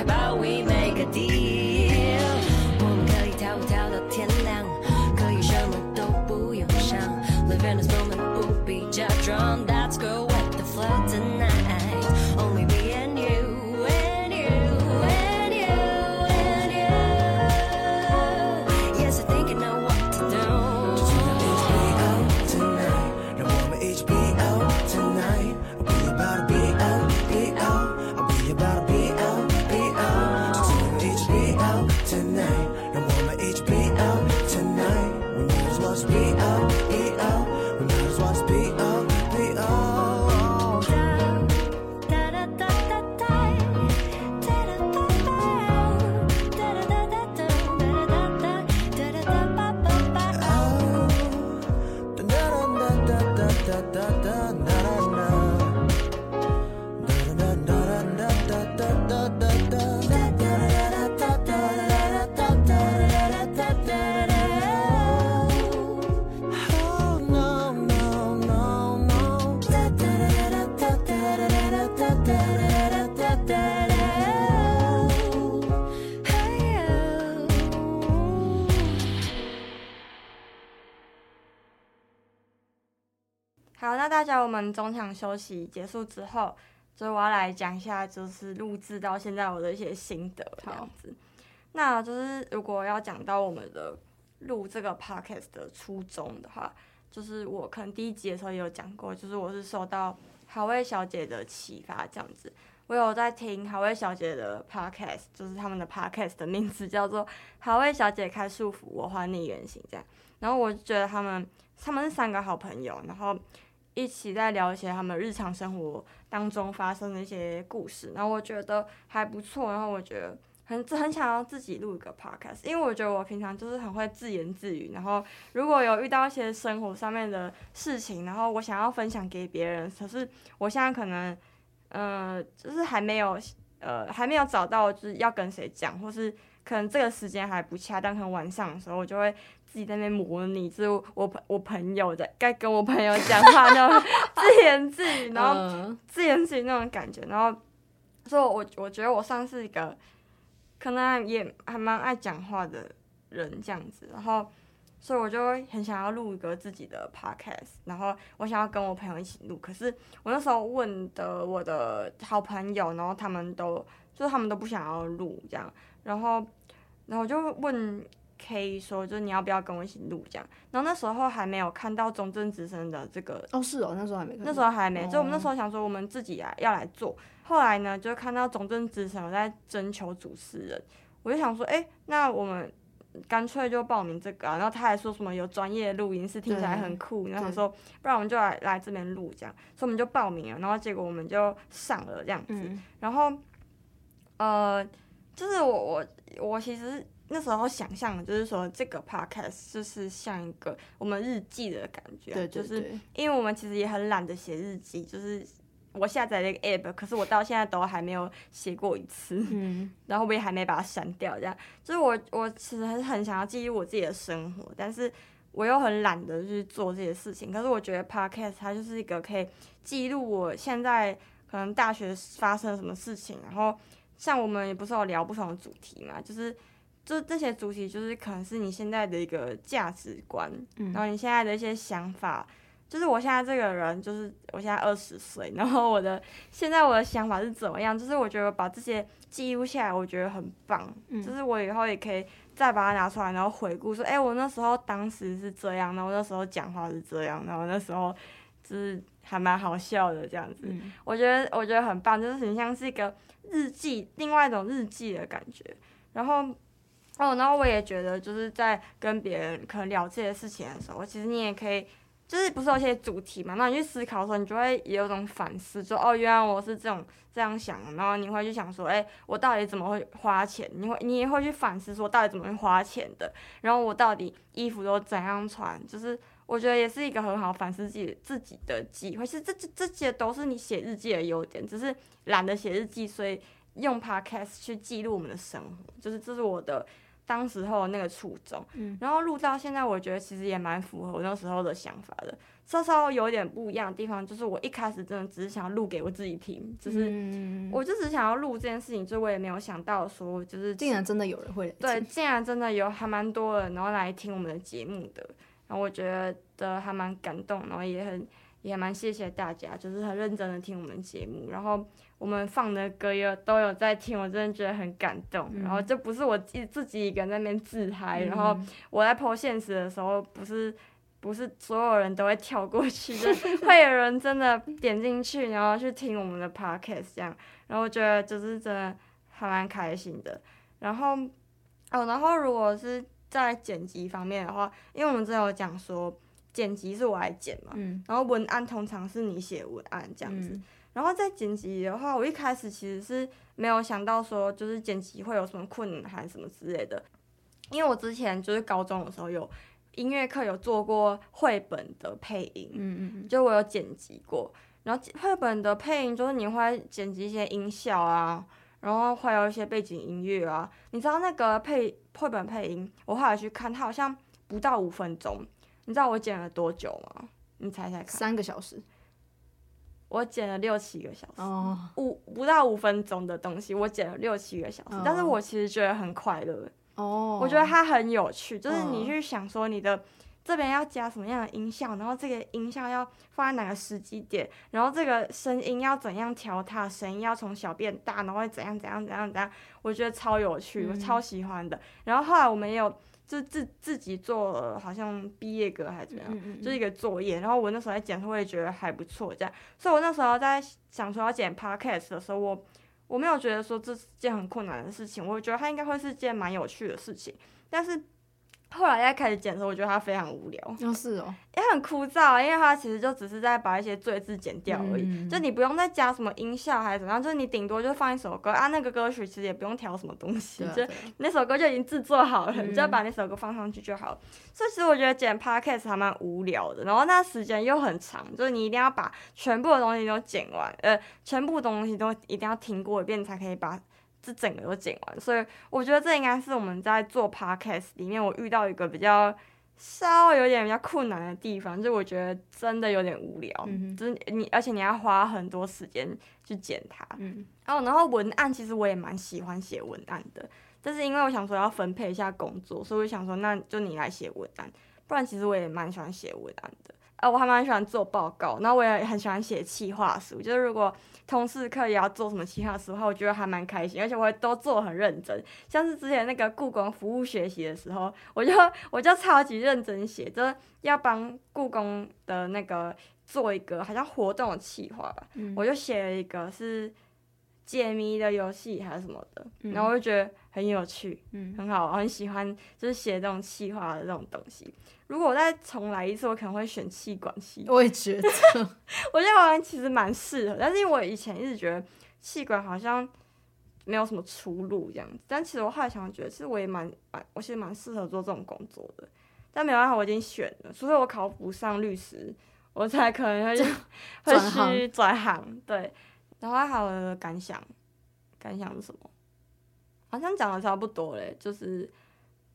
们中场休息结束之后，就我要来讲一下，就是录制到现在我的一些心得这样子。那就是如果要讲到我们的录这个 podcast 的初衷的话，就是我可能第一集的时候也有讲过，就是我是受到好味小姐的启发这样子。我有在听好味小姐的 podcast，就是他们的 podcast 的名字叫做“好味小姐开束缚，我还你原形”这样。然后我就觉得他们他们是三个好朋友，然后。一起在聊一些他们日常生活当中发生的一些故事，然后我觉得还不错，然后我觉得很很想要自己录一个 podcast，因为我觉得我平常就是很会自言自语，然后如果有遇到一些生活上面的事情，然后我想要分享给别人，可是我现在可能，呃，就是还没有呃还没有找到就是要跟谁讲，或是可能这个时间还不恰当，可能晚上的时候我就会自己在那边模拟，就是我朋我朋友在该跟我朋友讲话那种自言自语，然后自言自语那种感觉，然后所以我我觉得我算是一个可能也还蛮爱讲话的人这样子，然后。所以我就很想要录一个自己的 podcast，然后我想要跟我朋友一起录。可是我那时候问的我的好朋友，然后他们都就是他们都不想要录这样。然后，然后我就问 K 说，就是你要不要跟我一起录这样？然后那时候还没有看到中正之声的这个哦，是哦，那时候还没看，那时候还没。就我们那时候想说，我们自己来要来做。后来呢，就看到中正之声有在征求主持人，我就想说，哎，那我们。干脆就报名这个啊，然后他还说什么有专业录音室，听起来很酷，然后说不然我们就来来这边录这样，所以我们就报名了，然后结果我们就上了这样子，嗯、然后呃，就是我我我其实那时候想象的就是说这个 podcast 就是像一个我们日记的感觉，对，对，对，就是因为我们其实也很懒得写日记，就是。我下载了一个 app，可是我到现在都还没有写过一次，嗯，然后我也还没把它删掉。这样，就是我我其实很想要记录我自己的生活，但是我又很懒得去做这些事情。可是我觉得 podcast 它就是一个可以记录我现在可能大学发生了什么事情，然后像我们也不是有聊不同的主题嘛，就是就这些主题就是可能是你现在的一个价值观，嗯，然后你现在的一些想法。就是我现在这个人，就是我现在二十岁，然后我的现在我的想法是怎么样？就是我觉得把这些记录下来，我觉得很棒。嗯，就是我以后也可以再把它拿出来，然后回顾说，哎，我那时候当时是这样，然后那时候讲话是这样，然后那时候就是还蛮好笑的这样子。嗯，我觉得我觉得很棒，就是很像是一个日记，另外一种日记的感觉。然后哦，然后我也觉得就是在跟别人可能聊这些事情的时候，其实你也可以。就是不是有些主题嘛？那你去思考的时候，你就会也有种反思，说哦，原来我是这种这样想。然后你会去想说，哎、我到底怎么会花钱？你会你也会去反思说，到底怎么会花钱的？然后我到底衣服都怎样穿？就是我觉得也是一个很好反思自己自己的机会。其实这这这些都是你写日记的优点，只是懒得写日记，所以用 podcast 去记录我们的生活。就是这是我的。当时候那个初衷，嗯，然后录到现在，我觉得其实也蛮符合我那时候的想法的。稍稍有点不一样的地方，就是我一开始真的只是想录给我自己听，就是我就只想要录这件事情，就我也没有想到说，就是竟然真的有人会对，竟然真的有还蛮多人然后来听我们的节目的，然后我觉得还蛮感动，然后也很也蛮谢谢大家，就是很认真的听我们节目，然后。我们放的歌也都有在听，我真的觉得很感动。嗯、然后这不是我自自己一个人在那边自嗨，嗯、然后我在 po 现实的时候，不是不是所有人都会跳过去，就会有人真的点进去，然后去听我们的 podcast 这样。然后我觉得就是真的还蛮开心的。然后哦，然后如果是在剪辑方面的话，因为我们之前有讲说剪辑是我来剪嘛，嗯、然后文案通常是你写文案这样子。嗯然后在剪辑的话，我一开始其实是没有想到说，就是剪辑会有什么困难还是什么之类的，因为我之前就是高中的时候有音乐课有做过绘本的配音，嗯嗯，就我有剪辑过。然后绘本的配音就是你会剪辑一些音效啊，然后会有一些背景音乐啊。你知道那个配绘本配音，我后来去看，它好像不到五分钟。你知道我剪了多久吗？你猜猜看。三个小时。我剪了六七个小时，五、oh. 不到五分钟的东西，我剪了六七个小时，oh. 但是我其实觉得很快乐。哦，oh. 我觉得它很有趣，就是你去想说你的这边要加什么样的音效，然后这个音效要放在哪个时机点，然后这个声音要怎样调它，声音要从小变大，然后会怎样怎样怎样怎样，我觉得超有趣，我超喜欢的。嗯、然后后来我们也有。就自自己做了，好像毕业歌还是怎么样，嗯嗯就是一个作业。然后我那时候在剪，我也觉得还不错，这样。所以我那时候在想说要剪 podcast 的时候，我我没有觉得说这是件很困难的事情，我觉得它应该会是件蛮有趣的事情。但是后来在开始剪的时候，我觉得它非常无聊。哦，是哦，也很枯燥，因为它其实就只是在把一些赘字剪掉而已，嗯、就你不用再加什么音效还是怎么样，就是你顶多就放一首歌啊，那个歌曲其实也不用调什么东西，啊、就对那首歌就已经制作好了，嗯、你就要把那首歌放上去就好了。所以其实我觉得剪 podcast 还蛮无聊的，然后那时间又很长，就是你一定要把全部的东西都剪完，呃，全部东西都一定要听过一遍才可以把。是整个都剪完，所以我觉得这应该是我们在做 podcast 里面我遇到一个比较稍微有点比较困难的地方，就我觉得真的有点无聊，嗯、哼就是你而且你要花很多时间去剪它，嗯，然后然后文案其实我也蛮喜欢写文案的，但是因为我想说要分配一下工作，所以我想说那就你来写文案，不然其实我也蛮喜欢写文案的。呃，我还蛮喜欢做报告，然后我也很喜欢写企划书。就是如果同事可以要做什么企划书的话，我觉得还蛮开心，而且我会都做很认真。像是之前那个故宫服务学习的时候，我就我就超级认真写，就是要帮故宫的那个做一个好像活动的企划吧，嗯、我就写了一个是解谜的游戏还是什么的，然后我就觉得很有趣，嗯，很好，我很喜欢就是写这种企划的这种东西。如果我再重来一次，我可能会选气管系。我也觉得，我觉得好像其实蛮适合，但是因为我以前一直觉得气管好像没有什么出路这样子。但其实我后来想觉得，其实我也蛮蛮，我其实蛮适合做这种工作的。但没办法，我已经选了，除非我考不上律师，我才可能会 会去转行。对，然后还有的感想，感想是什么？好像讲的差不多嘞，就是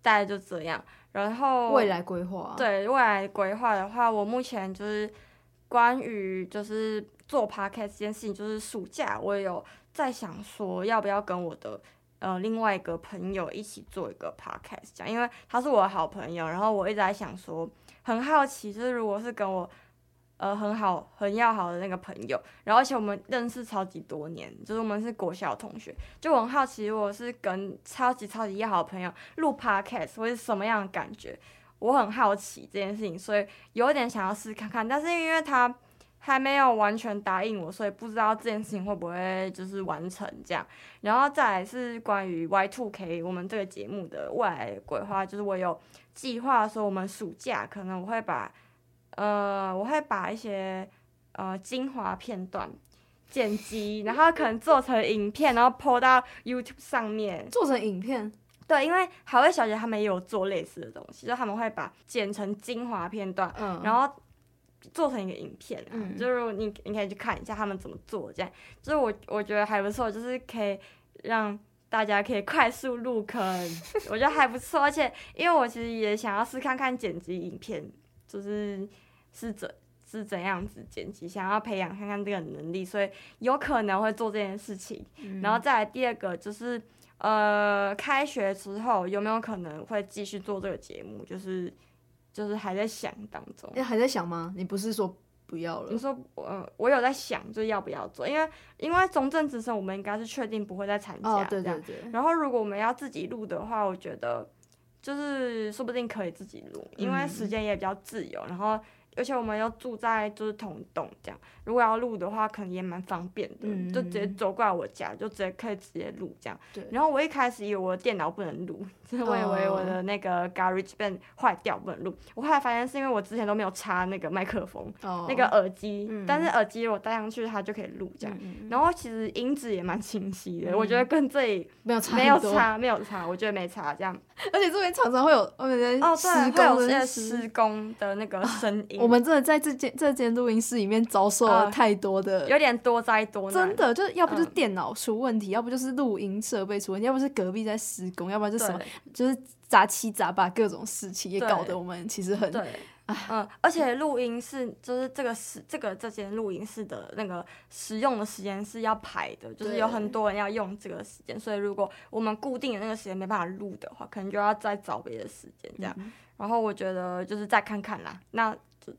大概就这样。然后未来规划，对未来规划的话，我目前就是关于就是做 podcast 这件事情，就是暑假我也有在想说，要不要跟我的呃另外一个朋友一起做一个 podcast，这样，因为他是我的好朋友，然后我一直在想说，很好奇，就是如果是跟我。呃，很好，很要好的那个朋友，然后而且我们认识超级多年，就是我们是国小同学，就很好奇，我是跟超级超级要好的朋友录 podcast 会是什么样的感觉？我很好奇这件事情，所以有点想要试看看，但是因为他还没有完全答应我，所以不知道这件事情会不会就是完成这样。然后再来是关于 Y Two K 我们这个节目的未来规划，就是我有计划说我们暑假可能我会把。呃，我会把一些呃精华片段剪辑，然后可能做成影片，然后 po 到 YouTube 上面。做成影片？对，因为海味小姐他们也有做类似的东西，就他们会把剪成精华片段，嗯，然后做成一个影片，嗯，就是你你可以去看一下他们怎么做，这样，就是我我觉得还不错，就是可以让大家可以快速入坑，我觉得还不错，而且因为我其实也想要试看看剪辑影片。就是是怎是怎样子剪辑，想要培养看看这个能力，所以有可能会做这件事情。嗯、然后再来第二个就是，呃，开学之后有没有可能会继续做这个节目？就是就是还在想当中。你，还在想吗？你不是说不要了？你说，呃，我有在想，就是要不要做？因为因为中正之声，我们应该是确定不会再参加。哦，对对对。然后如果我们要自己录的话，我觉得。就是说不定可以自己录，因为时间也比较自由，嗯、然后而且我们又住在就是同一栋这样，如果要录的话，可能也蛮方便的，嗯、就直接走过来我家，就直接可以直接录这样。对。然后我一开始以为我的电脑不能录，就是我以为我的那个 GarageBand 坏掉不能录，我后来发现是因为我之前都没有插那个麦克风，哦、那个耳机，嗯、但是耳机我戴上去它就可以录这样。嗯、然后其实音质也蛮清晰的，嗯、我觉得跟这里没有差，没有差，没有差，我觉得没差这样。而且这边常常会有我们在哦，对，会有些施工的那个声音。我们真的在这间这间录音室里面遭受了太多的，有点多灾多难。真的，就是要不就是电脑出问题，要不就是录音设备出问题，要不是隔壁在施工，要不然就什么，就是杂七杂八各种事情，也搞得我们其实很。嗯，而且录音室就是这个时这个这间录音室的那个使用的时间是要排的，就是有很多人要用这个时间，所以如果我们固定的那个时间没办法录的话，可能就要再找别的时间这样。嗯、然后我觉得就是再看看啦，那。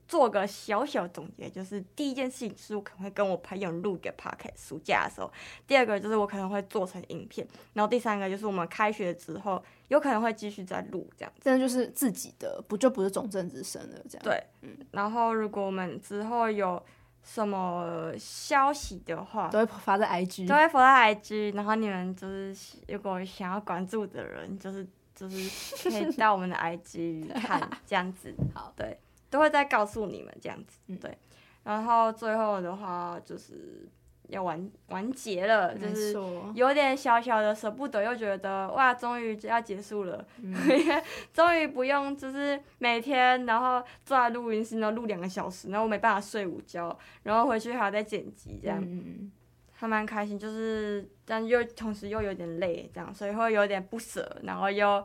做个小小总结，就是第一件事情是我可能会跟我朋友录个 podcast，暑假的时候；第二个就是我可能会做成影片；然后第三个就是我们开学之后有可能会继续再录这样。真的就是自己的，不就不是总政之声了这样。对，嗯。然后如果我们之后有什么消息的话，都会发在 IG，都会发在 IG。然后你们就是如果想要关注的人，就是。就是可以到我们的 IG 看这样子。好，对，都会再告诉你们这样子。嗯，对。然后最后的话就是。要完完结了，就是有点小小的舍不得，又觉得哇，终于就要结束了，嗯、终于不用就是每天然后坐在录音室然后录两个小时，然后我没办法睡午觉，然后回去还要再剪辑，这样，嗯、还蛮开心，就是但又同时又有点累，这样，所以会有点不舍，然后又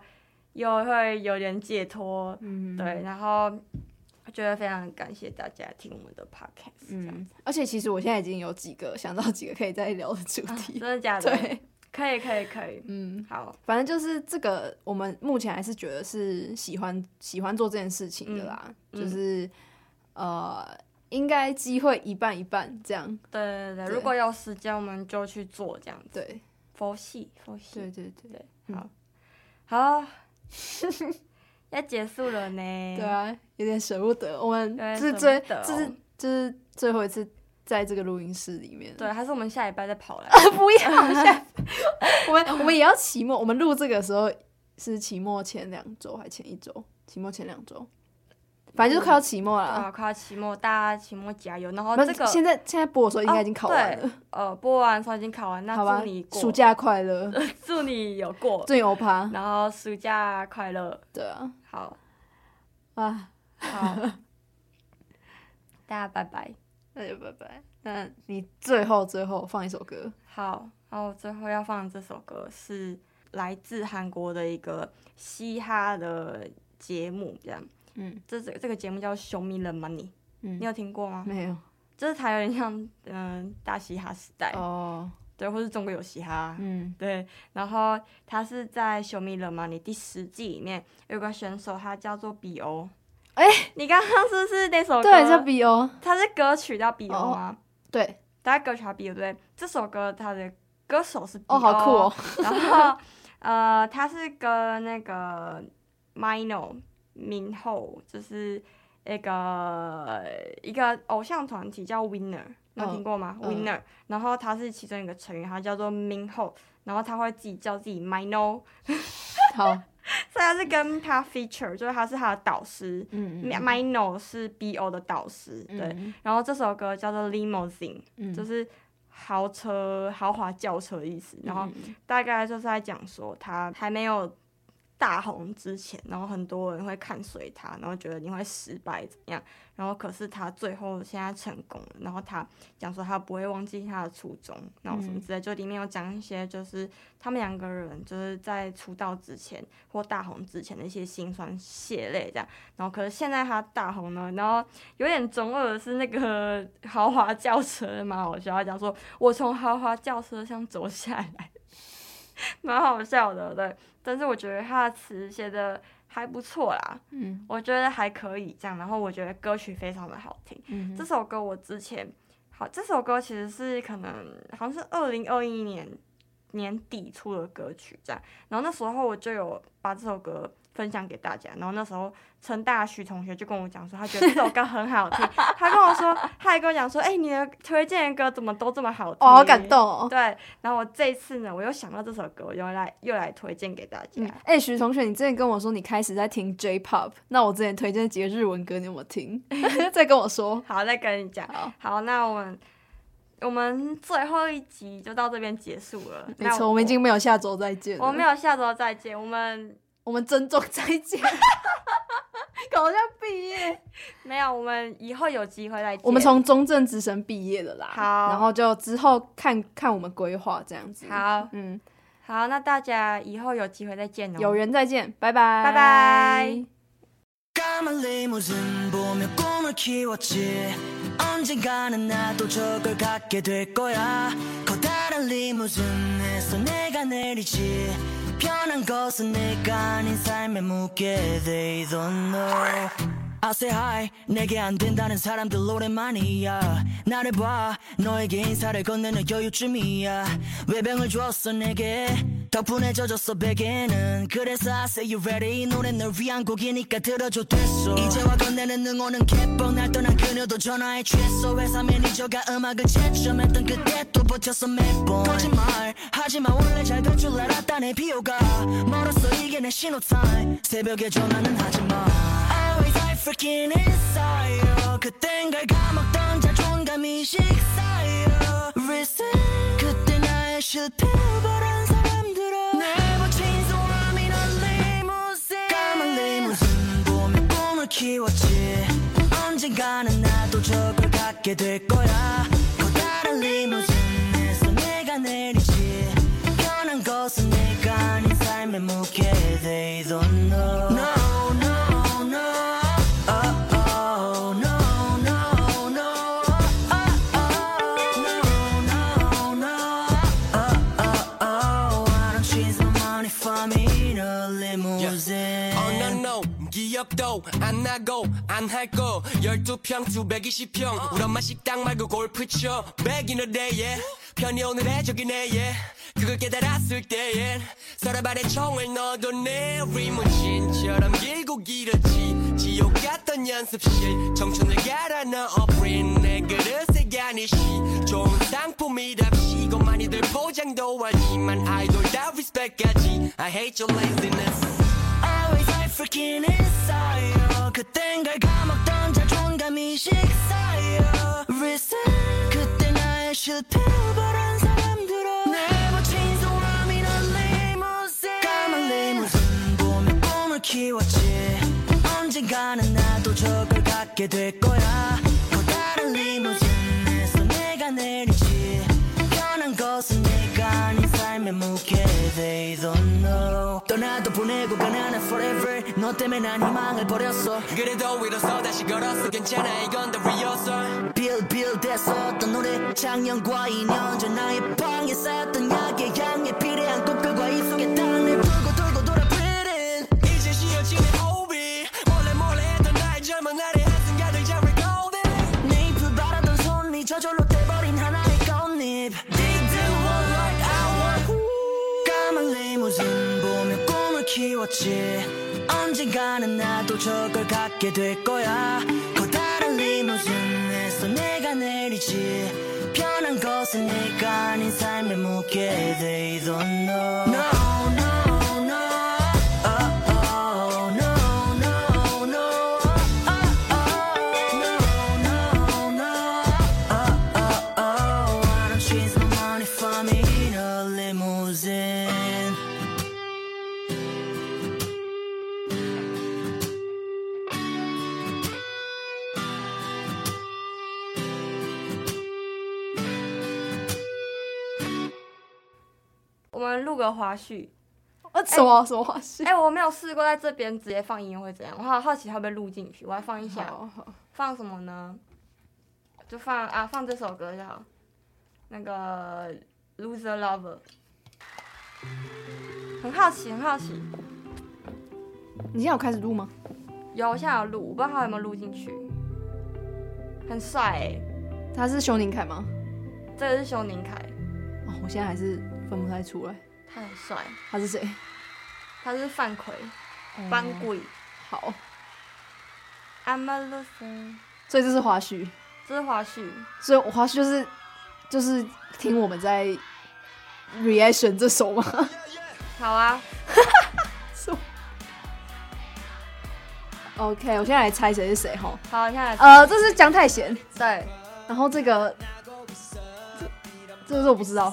又会有点解脱，嗯、对，然后。我觉得非常感谢大家听我们的 podcast，嗯，而且其实我现在已经有几个想到几个可以再聊的主题，啊、真的假的？对，可以可以可以，嗯，好，反正就是这个，我们目前还是觉得是喜欢喜欢做这件事情的啦，嗯、就是、嗯、呃，应该机会一半一半这样，对对对，对。如果有时间我们就去做这样子，对，佛系佛系，对对对。对，好，好。要结束了呢，对啊，有点舍不得。我们这是最，这是这是最后一次在这个录音室里面。对，还是我们下礼拜再跑来？不要下，我们 我们也要期末。我们录这个时候是期末前两周还前一周？期末前两周，反正就是快要期末了。啊，快要期末，大家期末加油。然后这个现在现在播的时候应该已经考完了。呃，播完的时候已经考完，那祝你暑假快乐，祝你有过，祝你欧趴。然后暑假快乐，对啊。好，啊，好，大家拜拜，那就拜拜。那你最后最后放一首歌，好，然后最后要放的这首歌是来自韩国的一个嘻哈的节目，这样，嗯，这这这个节目叫《Show Me the Money》，嗯，你有听过吗？没有，就是它有点像嗯、呃、大嘻哈时代。哦。对，或是中国有嘻哈，嗯，对，然后他是在《Show Me the Money》第十季里面有个选手，他叫做 B.O。哎，你刚刚是不是那首歌？对，叫 B.O。他是歌曲叫 B.O 吗？哦、对，他歌曲叫 B.O 对，这首歌他的歌手是 B.O。哦，好酷哦。然后呃，他是跟那个 MINO 明后，就是那个一个偶像团体叫 Winner。有听过吗、oh,？Winner，、uh, 然后他是其中一个成员，他叫做 Minho，然后他会自己叫自己 Mino，好，所以他是跟他 feature，就是他是他的导师，嗯 Mino 是 BO 的导师，嗯、对，然后这首歌叫做 Limousine，、嗯、就是豪车、豪华轿车的意思，然后大概就是在讲说他还没有。大红之前，然后很多人会看衰他，然后觉得你会失败怎样，然后可是他最后现在成功了，然后他讲说他不会忘记他的初衷，然后什么之类，就里面有讲一些就是他们两个人就是在出道之前或大红之前的一些辛酸血泪这样，然后可是现在他大红了，然后有点中二的是那个豪华轿车蛮好笑，他讲说我从豪华轿车上走下来。蛮好笑的，对，但是我觉得他的词写的还不错啦，嗯，我觉得还可以这样，然后我觉得歌曲非常的好听，嗯，这首歌我之前，好，这首歌其实是可能好像是二零二一年年底出的歌曲这样，然后那时候我就有把这首歌。分享给大家，然后那时候成大徐同学就跟我讲说，他觉得这首歌很好听。他跟我说，他还跟我讲说，哎、欸，你的推荐的歌怎么都这么好听？哦，好感动哦。对，然后我这一次呢，我又想到这首歌，我又来又来推荐给大家。哎、嗯，徐、欸、同学，你之前跟我说你开始在听 J-pop，那我之前推荐几个日文歌，你有没有听？再跟我说。好，再跟你讲。好，那我们我们最后一集就到这边结束了。没错，我，我们已经没有下周再见了。我们没有下周再见，我们。我们珍重再见。搞一毕业。没有我们以后有机会再见。我们从中正之神毕业了啦。好。然后就之后看看我们规划这样子。好。嗯。好那大家以后有机会再见哦。有缘再见。拜拜。拜拜。 편한 것은 내가 아닌 삶에 묻게 They I say hi 내게 안 된다는 사람들 노래만이야. 나를 봐 너에게 인사를 건네는 여유쯤이야. 외병을 주었어 내게. 덕분에 젖었어 베개는. 그래서 I say you ready. 이 노래 널 위한 곡이니까 들어줘 됐어. 이제와 건네는 응원은 개뻥 날 떠난 그녀도 전화에 취했어. 회사 매니저가 음악을 채점했던 그때 또 버텼어 매번 거짓말 하지마 원래 잘 될 줄 알았다 내 비호가. 멀었어 이게 내 신호탄 새벽에 전화는 하지마. Always freaking inside 그땐 걸 까먹던 자존감이 식사여. Reset 그때 나의 실패버린 사람들아. I'm in a limousine 까만 리무진 보며 꿈을 키웠지. 언젠가는 나도 저걸 갖게 될 거야. 커다란 리무진에서 내가 내리지. 편한 것은 내가 아닌 삶의 무게 They don't know. No no 기억도 안 나고 안 할거 12평 220평. 우리 엄마 식당 말고 골프 쳐. Back in the 편히 오늘의 저기네 yeah 그걸 깨달았을 때엔 서랍 안에 총을 넣어도 내 리무진처럼 길고 길었지. 지옥 같던 연습실. 청춘을 갈아 넣어 버린 내 그릇에 가니시 좋은 상품이랍시고 많이들 포장도 하지만 아이돌 다 리스펙하지. I hate your laziness freaking inside 그땐 걸 까먹던 자존감이 식사여 Reset 그때 나의 사람들아. Never change so I'm in a limousine 까만 리무진 보며 꿈을 키웠지. 언젠가는 나도 저걸 갖게 될 거야 삶의 무게 They don't know. 떠나도 보내고 가난한 forever. 너 때문에 난 희망을 버렸어. 그래도 일어서 다시 걸었어. 괜찮아 이건 다 rehearsal 빌빌 됐었던 노래 작년과 2년 전 나의 방에 쌓였던 약의 향에 비례한 꽃들과 이속 저걸 갖게 될 거야. 커다란 리무진에서 내가 내리지. 편한 것은 내가 아닌 삶의 무게 They 个花絮。呃，什么什么花絮？哎、我没有试过在这边直接放音乐会怎样，我好好奇它会不会录进去。我要放一下，好好放什么呢？就放啊，放这首歌就好。那个 Loser Lover，很好奇，很好奇。你现在有开始录吗？有，我现在有录，我不知道他有没有录进去。很帅哎、他是熊宁凯吗？这个是熊宁凯，哦，我现在还是分不太出来，他很帅。他是谁？他是范奎，班贵。好，I'm a loser，所以这是花絮，这是花絮。所以我花絮就是就是听我们在 reaction 这首吗？好啊，OK，我现在来猜谁是谁哈。好，现在来呃，这是姜太贤，对然后这个这这个是我不知道，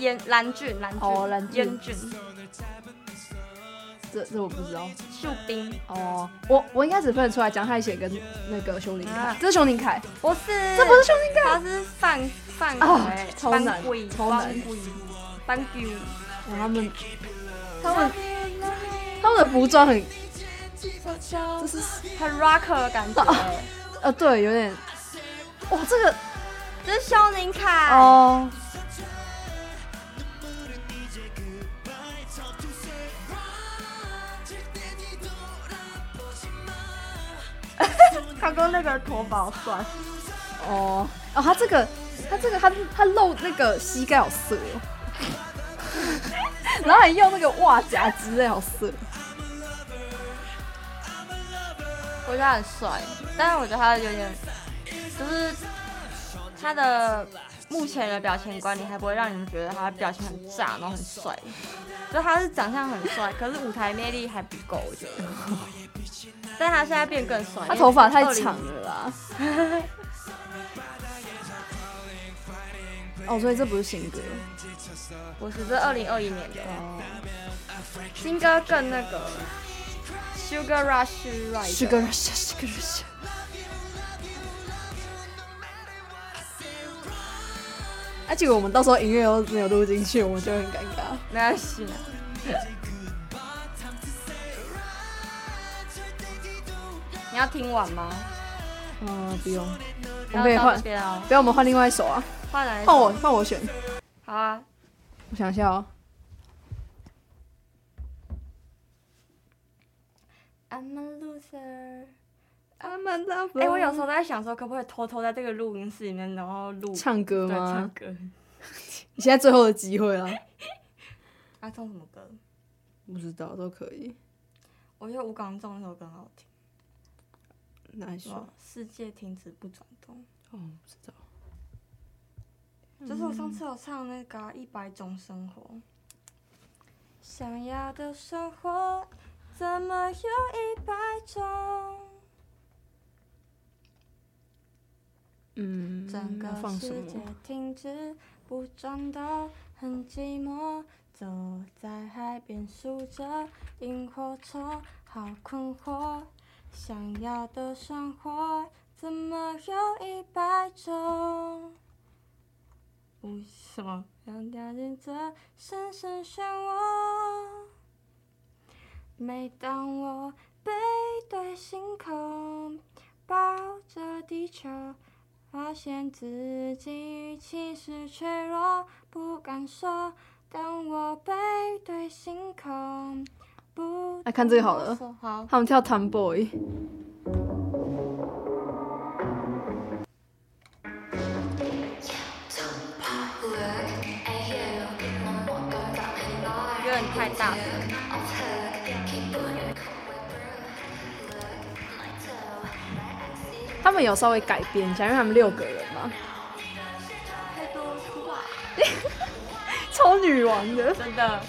严蓝俊，蓝俊，哦蓝俊严俊，这这我不知道。秀彬，哦，我我应该只分得出来姜泰贤跟那个熊林凯，啊这是熊林凯，不是，这不是熊林凯，他是范范啊奎，超难班贵超难班贵班贵哇他们他们他们的服装很这是很 rocker 的感觉。呃对，有点哇这个这是肖宁凯，哦。他跟那个头发好帅。哦哦，他这个他这个他他露那个膝盖好色哦，然后还用那个袜夹之类，好色。我觉得他很帅，但是我觉得他有点，就是他的目前的表情管理还不会让你们觉得他的表情很炸，然后很帅。就他是长相很帅，可是舞台魅力还不够，我觉得。但他现在变更帅，他头发太长了啦。哦，所以这不是新歌，不是，这二零二一年的。哦新歌更那个。Sugar Rush Sugar Rush，Sugar Rush。而且我们到时候音乐又没有录进去，我们就很尴尬。没关系。你要听完吗？嗯，不用。我们可以换，不要我们换另外一首啊。换来。换我，换我选。好啊。我想一下哦。I'm a loser, I'm a lover。哎，我有时候在想说，可不可以偷偷在这个录音室里面，然后录唱歌吗？唱歌。你现在最后的机会了。他 唱什么歌？不知道，都可以。我觉得吴刚唱那首歌很好听。哪一首？世界停止不转动。哦，不知道。就是我上次有唱那个《一百种生活》。想要的生活。怎么有一百种？嗯，整个世界停止不转动很寂寞。走在海边数着萤火虫，好困惑。想要的生活怎么有一百种？为什么要掉进这深深漩涡？每当我背对星空，抱着地球，发现自己其实脆弱，不敢说。当我背对星空，来看这个好了，好，他们跳 Tomboy。有点太大了。他们有稍微改编一下，因为他们六个人嘛。太多哇！超女王的，真的。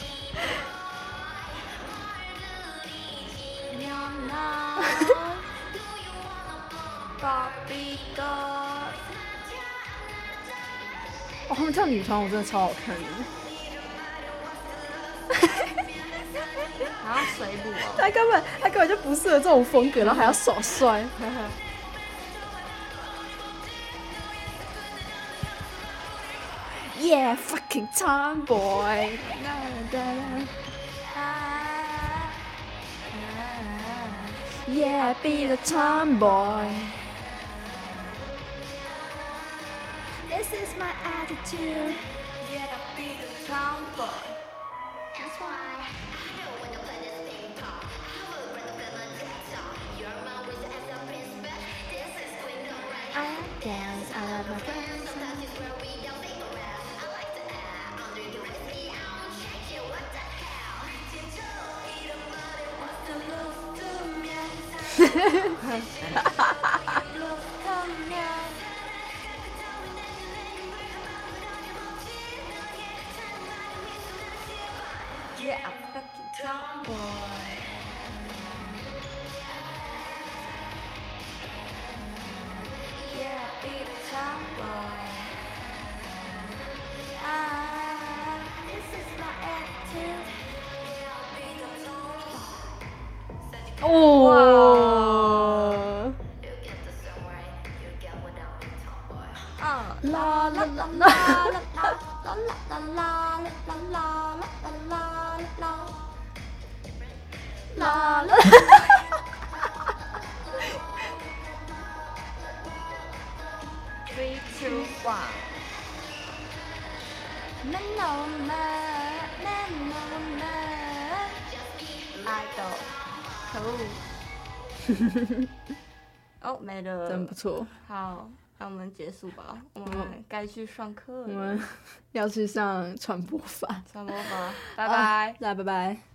哦，他们跳女团，我真的超好看的。还要水舞哦！他根本他根本就不适合这种风格，然后还要耍帅。Yeah, fucking tomboy. Yeah, be the tomboy. This is my attitude. Yeah, I be the clown boy. That's why I don't want to play this ping pong. I as. This is I dance, I love my friends. Sometimes it's where we don't think around. I like to act under your me. I don't change it. What the hell? Did you eat a mother? What's the love to me? Yeah, I'm fucking tomboy. Yeah, be the tomboy. Ah, this is my attitude. 哦，啊，啦啦啦啦，啦啦啦啦啦啦啦啦啦啦。Three, two, one. Man, no man, man, no man. Idol. Cool. 哦，没了。真不错。好，那我们结束吧，我们该去上课了。我们要去上传播法。传播法，拜拜。来，拜拜。